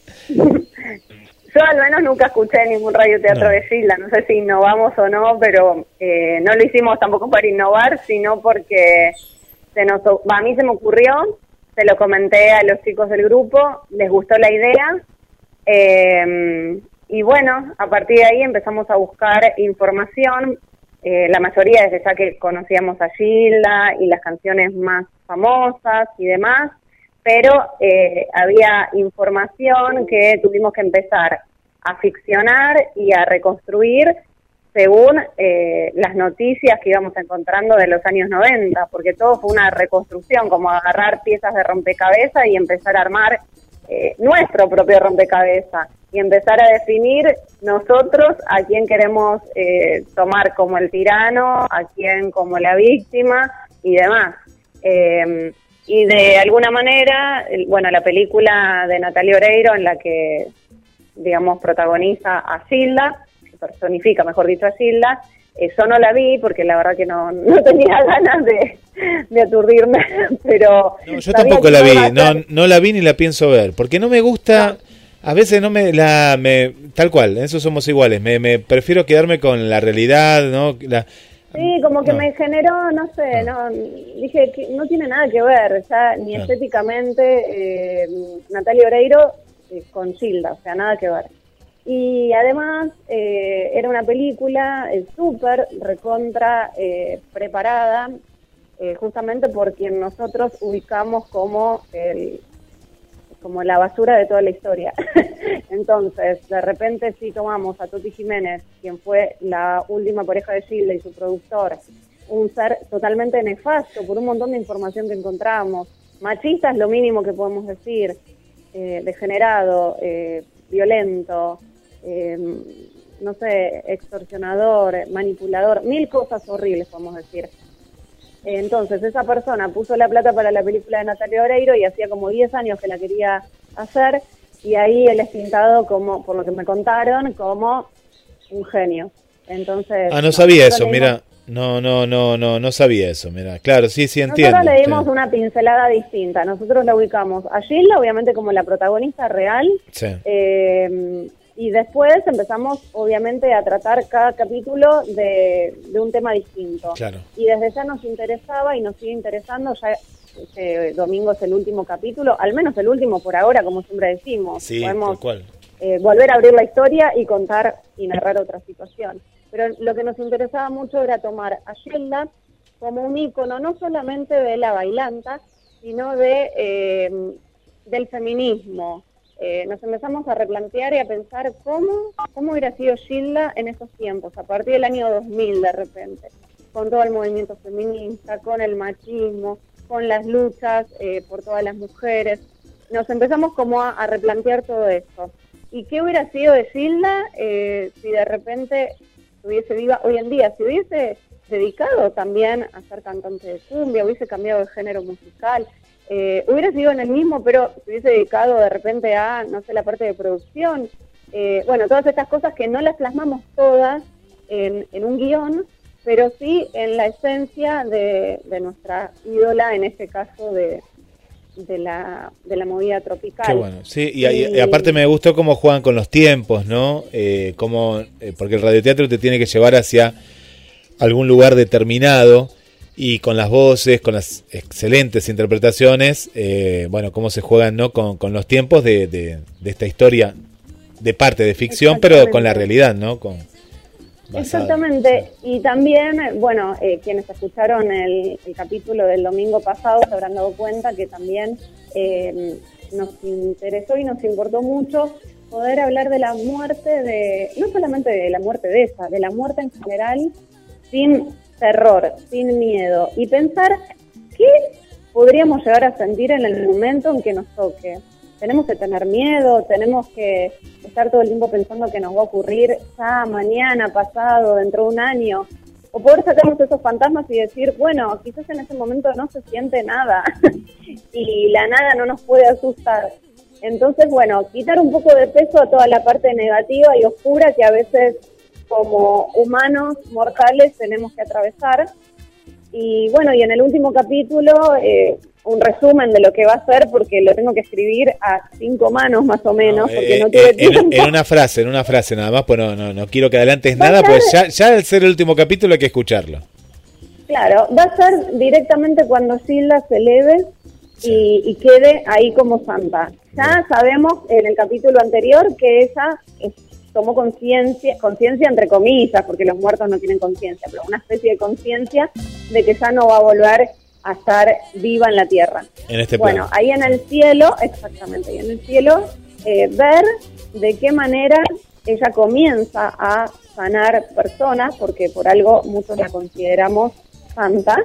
J: Yo al menos nunca escuché ningún radioteatro
E: No.
J: de Gilda, no sé si innovamos o no, pero eh, no lo hicimos tampoco para innovar, sino porque se nos, a mí se me ocurrió, se lo comenté a los chicos del grupo, les gustó la idea, eh, y bueno, a partir de ahí empezamos a buscar información, eh, la mayoría desde ya que conocíamos a Gilda y las canciones más famosas y demás, pero eh, había información que tuvimos que empezar a ficcionar y a reconstruir según eh, las noticias que íbamos encontrando de los años 90, porque todo fue una reconstrucción, como agarrar piezas de rompecabezas y empezar a armar eh, nuestro propio rompecabezas y empezar a definir nosotros a quién queremos eh, tomar como el tirano, a quién como la víctima y demás. Y de alguna manera, bueno, la película de Natalia Oreiro en la que, digamos, protagoniza a Gilda, que personifica, mejor dicho, a Gilda, eh, yo no la vi porque la verdad que no, no tenía ganas de, de aturdirme, pero...
E: No, yo tampoco la vi, no, no la vi ni la pienso ver, porque no me gusta, a veces no me, la, me, tal cual, en eso somos iguales, me, me prefiero quedarme con la realidad, ¿no? La,
J: Sí, como que
E: No.
J: me generó, no sé, no, dije que no tiene nada que ver, ya ni
E: Claro.
J: estéticamente, eh, Natalia Oreiro eh, con Gilda, o sea, nada que ver. Y además eh, era una película eh, súper recontra eh, preparada, justamente por quien nosotros ubicamos como el como la basura de toda la historia. Entonces, de repente si tomamos a Toti Jiménez, quien fue la última pareja de Gilda y su productor, un ser totalmente nefasto por un montón de información que encontramos, machista es lo mínimo que podemos decir, eh, degenerado, eh, violento, eh, no sé, extorsionador, manipulador, mil cosas horribles podemos decir. Entonces, esa persona puso la plata para la película de Natalia Oreiro y hacía como 10 años que la quería hacer y ahí él es pintado como, por lo que me contaron, como un genio. Entonces,
E: ah, no sabía eso, mira, no, no, no, no, no sabía eso, mira, claro, sí, sí entiendo.
J: Nosotros le dimos
E: sí.
J: una pincelada distinta. Nosotros la ubicamos a Gilda, obviamente, como la protagonista real.
E: Sí.
J: Eh, y después empezamos, obviamente, a tratar cada capítulo de, de un tema distinto.
E: Claro.
J: Y desde ya nos interesaba y nos sigue interesando. Ya este domingo es el último capítulo, al menos el último por ahora, como siempre decimos.
E: Sí,
J: Podemos
E: cual.
J: eh, volver a abrir la historia y contar y narrar otra situación. Pero lo que nos interesaba mucho era tomar a Gilda como un ícono no solamente de la bailanta, sino de eh, del feminismo. Eh, nos empezamos a replantear y a pensar cómo, cómo hubiera sido Gilda en esos tiempos, a partir del año 2000 de repente, con todo el movimiento feminista, con el machismo, con las luchas eh, por todas las mujeres. Nos empezamos como a, replantear todo esto. ¿Y qué hubiera sido de Gilda eh, si de repente estuviese viva hoy en día? Si hubiese dedicado también a ser cantante de cumbia, hubiese cambiado de género musical, eh, hubiera sido en el mismo, pero se hubiese dedicado de repente a, no sé, la parte de producción. Eh, bueno, todas estas cosas que no las plasmamos todas en, en un guion, pero sí en la esencia de, de nuestra ídola, en este caso de, de la, de la movida tropical.
E: Qué bueno, sí, y, y, y aparte me gustó cómo juegan con los tiempos, ¿no? Eh, como, eh, porque el radioteatro te tiene que llevar hacia algún lugar determinado y con las voces, con las excelentes interpretaciones, eh, bueno, cómo se juegan ¿no? con, con los tiempos de, de, de, esta historia de parte de ficción, pero con la realidad, ¿no? Con,
J: Exactamente, y también, bueno, eh, quienes escucharon el, el, capítulo del domingo pasado se habrán dado cuenta que también eh, nos interesó y nos importó mucho poder hablar de la muerte de, no solamente de la muerte de esa, de la muerte en general, sin terror, sin miedo, y pensar qué podríamos llegar a sentir en el momento en que nos toque. Tenemos que tener miedo, tenemos que estar todo el tiempo pensando que nos va a ocurrir ya mañana, pasado, dentro de un año. O poder sacarnos esos fantasmas y decir, bueno, quizás en ese momento no se siente nada y la nada no nos puede asustar. Entonces, bueno, quitar un poco de peso a toda la parte negativa y oscura que a veces como humanos mortales tenemos que atravesar. Y bueno, y en el último capítulo, eh, un resumen de lo que va a ser, porque lo tengo que escribir a cinco manos más o menos, no, porque
E: eh,
J: no tuve
E: eh,
J: tiempo.
E: En, en, una frase, en una frase nada más, pues no, no, no quiero que adelantes nada, pues ya, ya al ser el último capítulo hay que escucharlo.
J: Claro, va a ser directamente cuando Silda se eleve y, y, quede ahí como santa. Ya sabemos en el capítulo anterior que ella es tomó conciencia, conciencia entre comillas, porque los muertos no tienen conciencia, pero una especie de conciencia de que ya no va a volver a estar viva en la tierra.
E: En este
J: bueno, ahí en el cielo, exactamente, ahí en el cielo, eh, ver de qué manera ella comienza a sanar personas, porque por algo muchos la consideramos santa,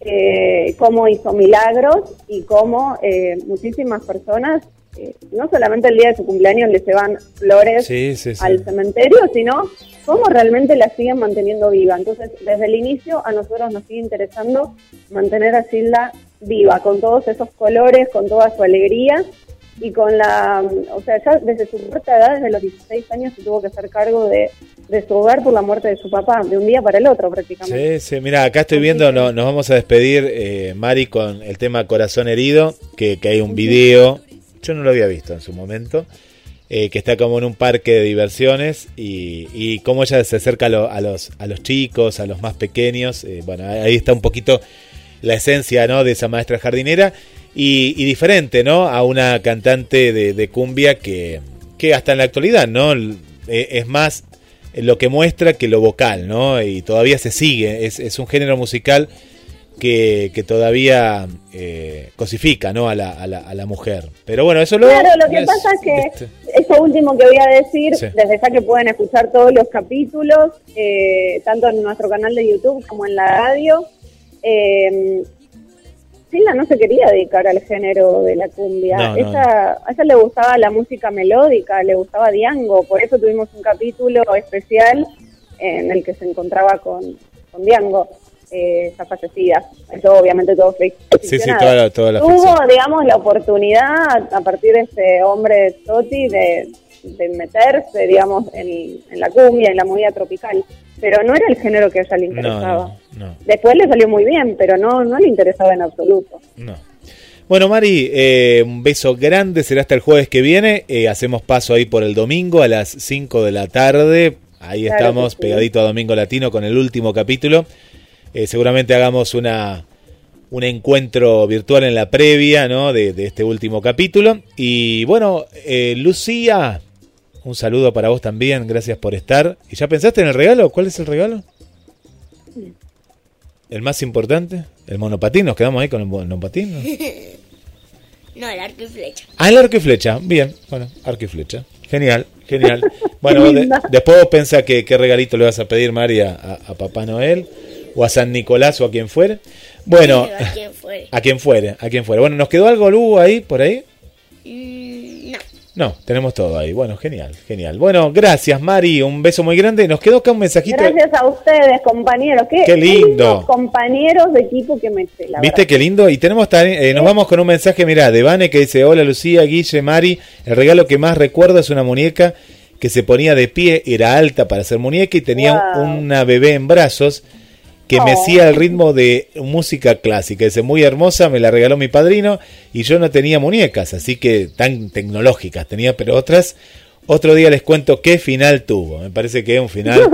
J: eh, cómo hizo milagros y cómo eh, muchísimas personas eh, no solamente el día de su cumpleaños le llevan flores
E: sí, sí, sí.
J: al cementerio, sino cómo realmente la siguen manteniendo viva. Entonces, desde el inicio a nosotros nos sigue interesando mantener a Silda viva, con todos esos colores, con toda su alegría y con la, o sea, ya desde su corta edad, desde los 16 años, se tuvo que hacer cargo de, de su hogar por la muerte de su papá, de un día para el otro prácticamente.
E: Sí, sí, mira, acá estoy viendo, no, nos vamos a despedir, eh, Mari, con el tema Corazón Herido, que, que hay un video yo no lo había visto en su momento, eh, que está como en un parque de diversiones y, y cómo ella se acerca a, lo, a, los, a los chicos, a los más pequeños. Eh, bueno, ahí está un poquito la esencia ¿no? de esa maestra jardinera y, diferente ¿no? a una cantante de, de, cumbia que, que hasta en la actualidad ¿no? Eh, es más lo que muestra que lo vocal, ¿no? Y todavía se sigue, es, es un género musical que, que todavía eh, cosifica ¿no? a, la, a, la, a la mujer. Pero bueno, eso luego...
J: Claro, lo que es, pasa es que este... eso último que voy a decir, sí. desde ya que pueden escuchar todos los capítulos, eh, tanto en nuestro canal de YouTube como en la radio, eh, no se quería dedicar al género de la cumbia. No, ella, no. A ella le gustaba la música melódica, le gustaba Diango, por eso tuvimos un capítulo especial en el que se encontraba con, con Diango eh, ya fallecida. Eso obviamente todo fue
E: Sí, sí, toda la, toda la
J: ficción. digamos, la oportunidad a partir de ese hombre Toti de, de meterse, digamos, en, en, la cumbia, en la movida tropical. Pero no era el género que a ella le interesaba.
E: No, no,
J: Después le salió muy bien, pero no, no le interesaba en absoluto.
E: No. Bueno, Mari, eh, un beso grande, será hasta el jueves que viene. Eh, hacemos paso ahí por el domingo a las 5 de la tarde. Ahí claro estamos, sí. pegadito a Domingo Latino con el último capítulo. Eh, seguramente hagamos una, un encuentro virtual en la previa ¿no? de, de este último capítulo. Y bueno, eh, Lucía, un saludo para vos también, gracias por estar. ¿Y ya pensaste en el regalo? ¿Cuál es el regalo? ¿El más importante? ¿El monopatín? ¿Nos quedamos ahí con el monopatín? ¿no?
F: no, el arco y flecha.
E: Ah, el arco y flecha. Bien, bueno, arco y flecha. Genial, genial. Bueno, de- después vos pensás que qué regalito le vas a pedir, María, a, a Papá Noel, o a San Nicolás, o a quien fuere. Bueno,
F: A quien fuere.
E: a quien fuere, a quien fuere. Bueno, ¿nos quedó algo, Lu, ahí, por ahí?
F: Mm, no.
E: No, tenemos todo ahí. Bueno, genial, genial. Bueno, gracias, Mari. Un beso muy grande. Nos quedó acá un mensajito.
J: Gracias a ustedes, compañeros. Qué,
E: Qué lindo.
J: compañeros de equipo que me la
E: ¿Viste
J: verdad.
E: qué lindo? Y tenemos también, eh, nos vamos con un mensaje, mirá, de Vane que dice, hola Lucía, Guille, Mari, el regalo que más recuerdo es una muñeca que se ponía de pie, era alta para ser muñeca y tenía
J: Wow.
E: una bebé en brazos que
J: Oh.
E: mecía el ritmo de música clásica. Dice, muy hermosa, me la regaló mi padrino y yo no tenía muñecas, así que tan tecnológicas tenía, pero otras. Otro día les cuento qué final tuvo. Me parece que es un final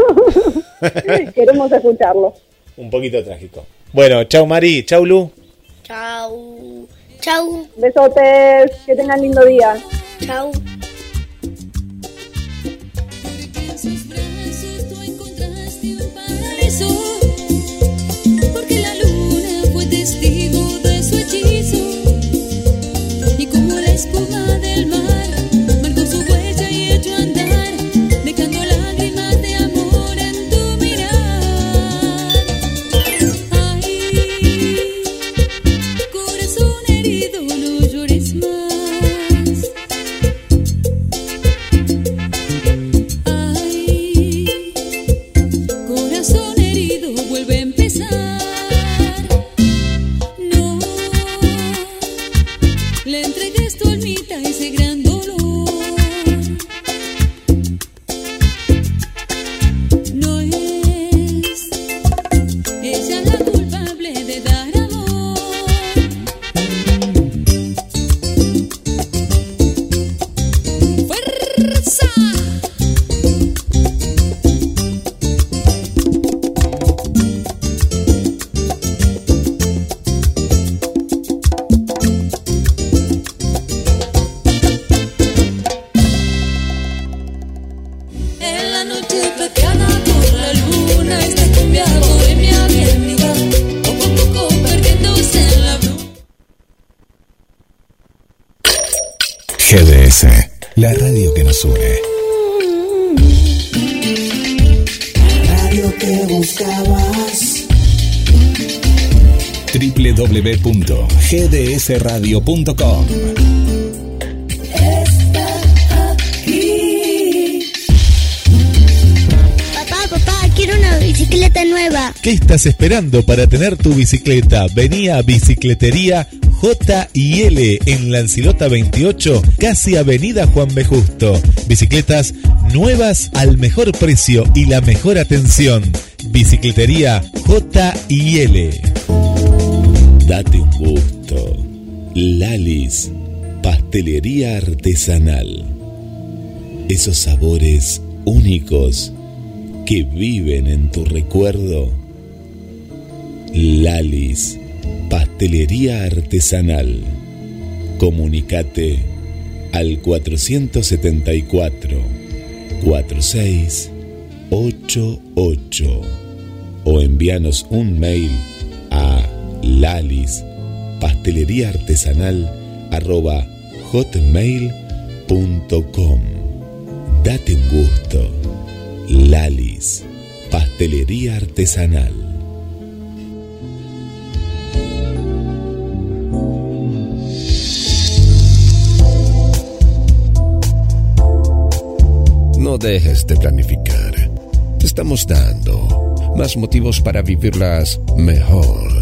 J: Queremos escucharlo.
E: un poquito trágico. Bueno, chau Mari, chau Lu.
F: Chau. Chau.
J: Besotes, que tengan lindo día.
F: Chau.
M: Porque la luna fue testigo
C: www.gdsradio.com
F: Papá, papá, quiero una bicicleta nueva.
E: ¿Qué estás esperando para tener tu bicicleta? Vení a Bicicletería J y L en Lancilota 28, casi Avenida Juan B. Justo. Bicicletas nuevas al mejor precio y la mejor atención. Bicicletería J y L. Date un gusto. Lalis, pastelería artesanal. Esos sabores únicos que viven en tu recuerdo. Lalis, pastelería artesanal. Comunicate al 474 4688 o envíanos un mail a lalis pastelería artesanal arroba hotmail.com Date un gusto. Lalis, pastelería artesanal.
N: No dejes de planificar. Te estamos dando más motivos para vivirlas mejor.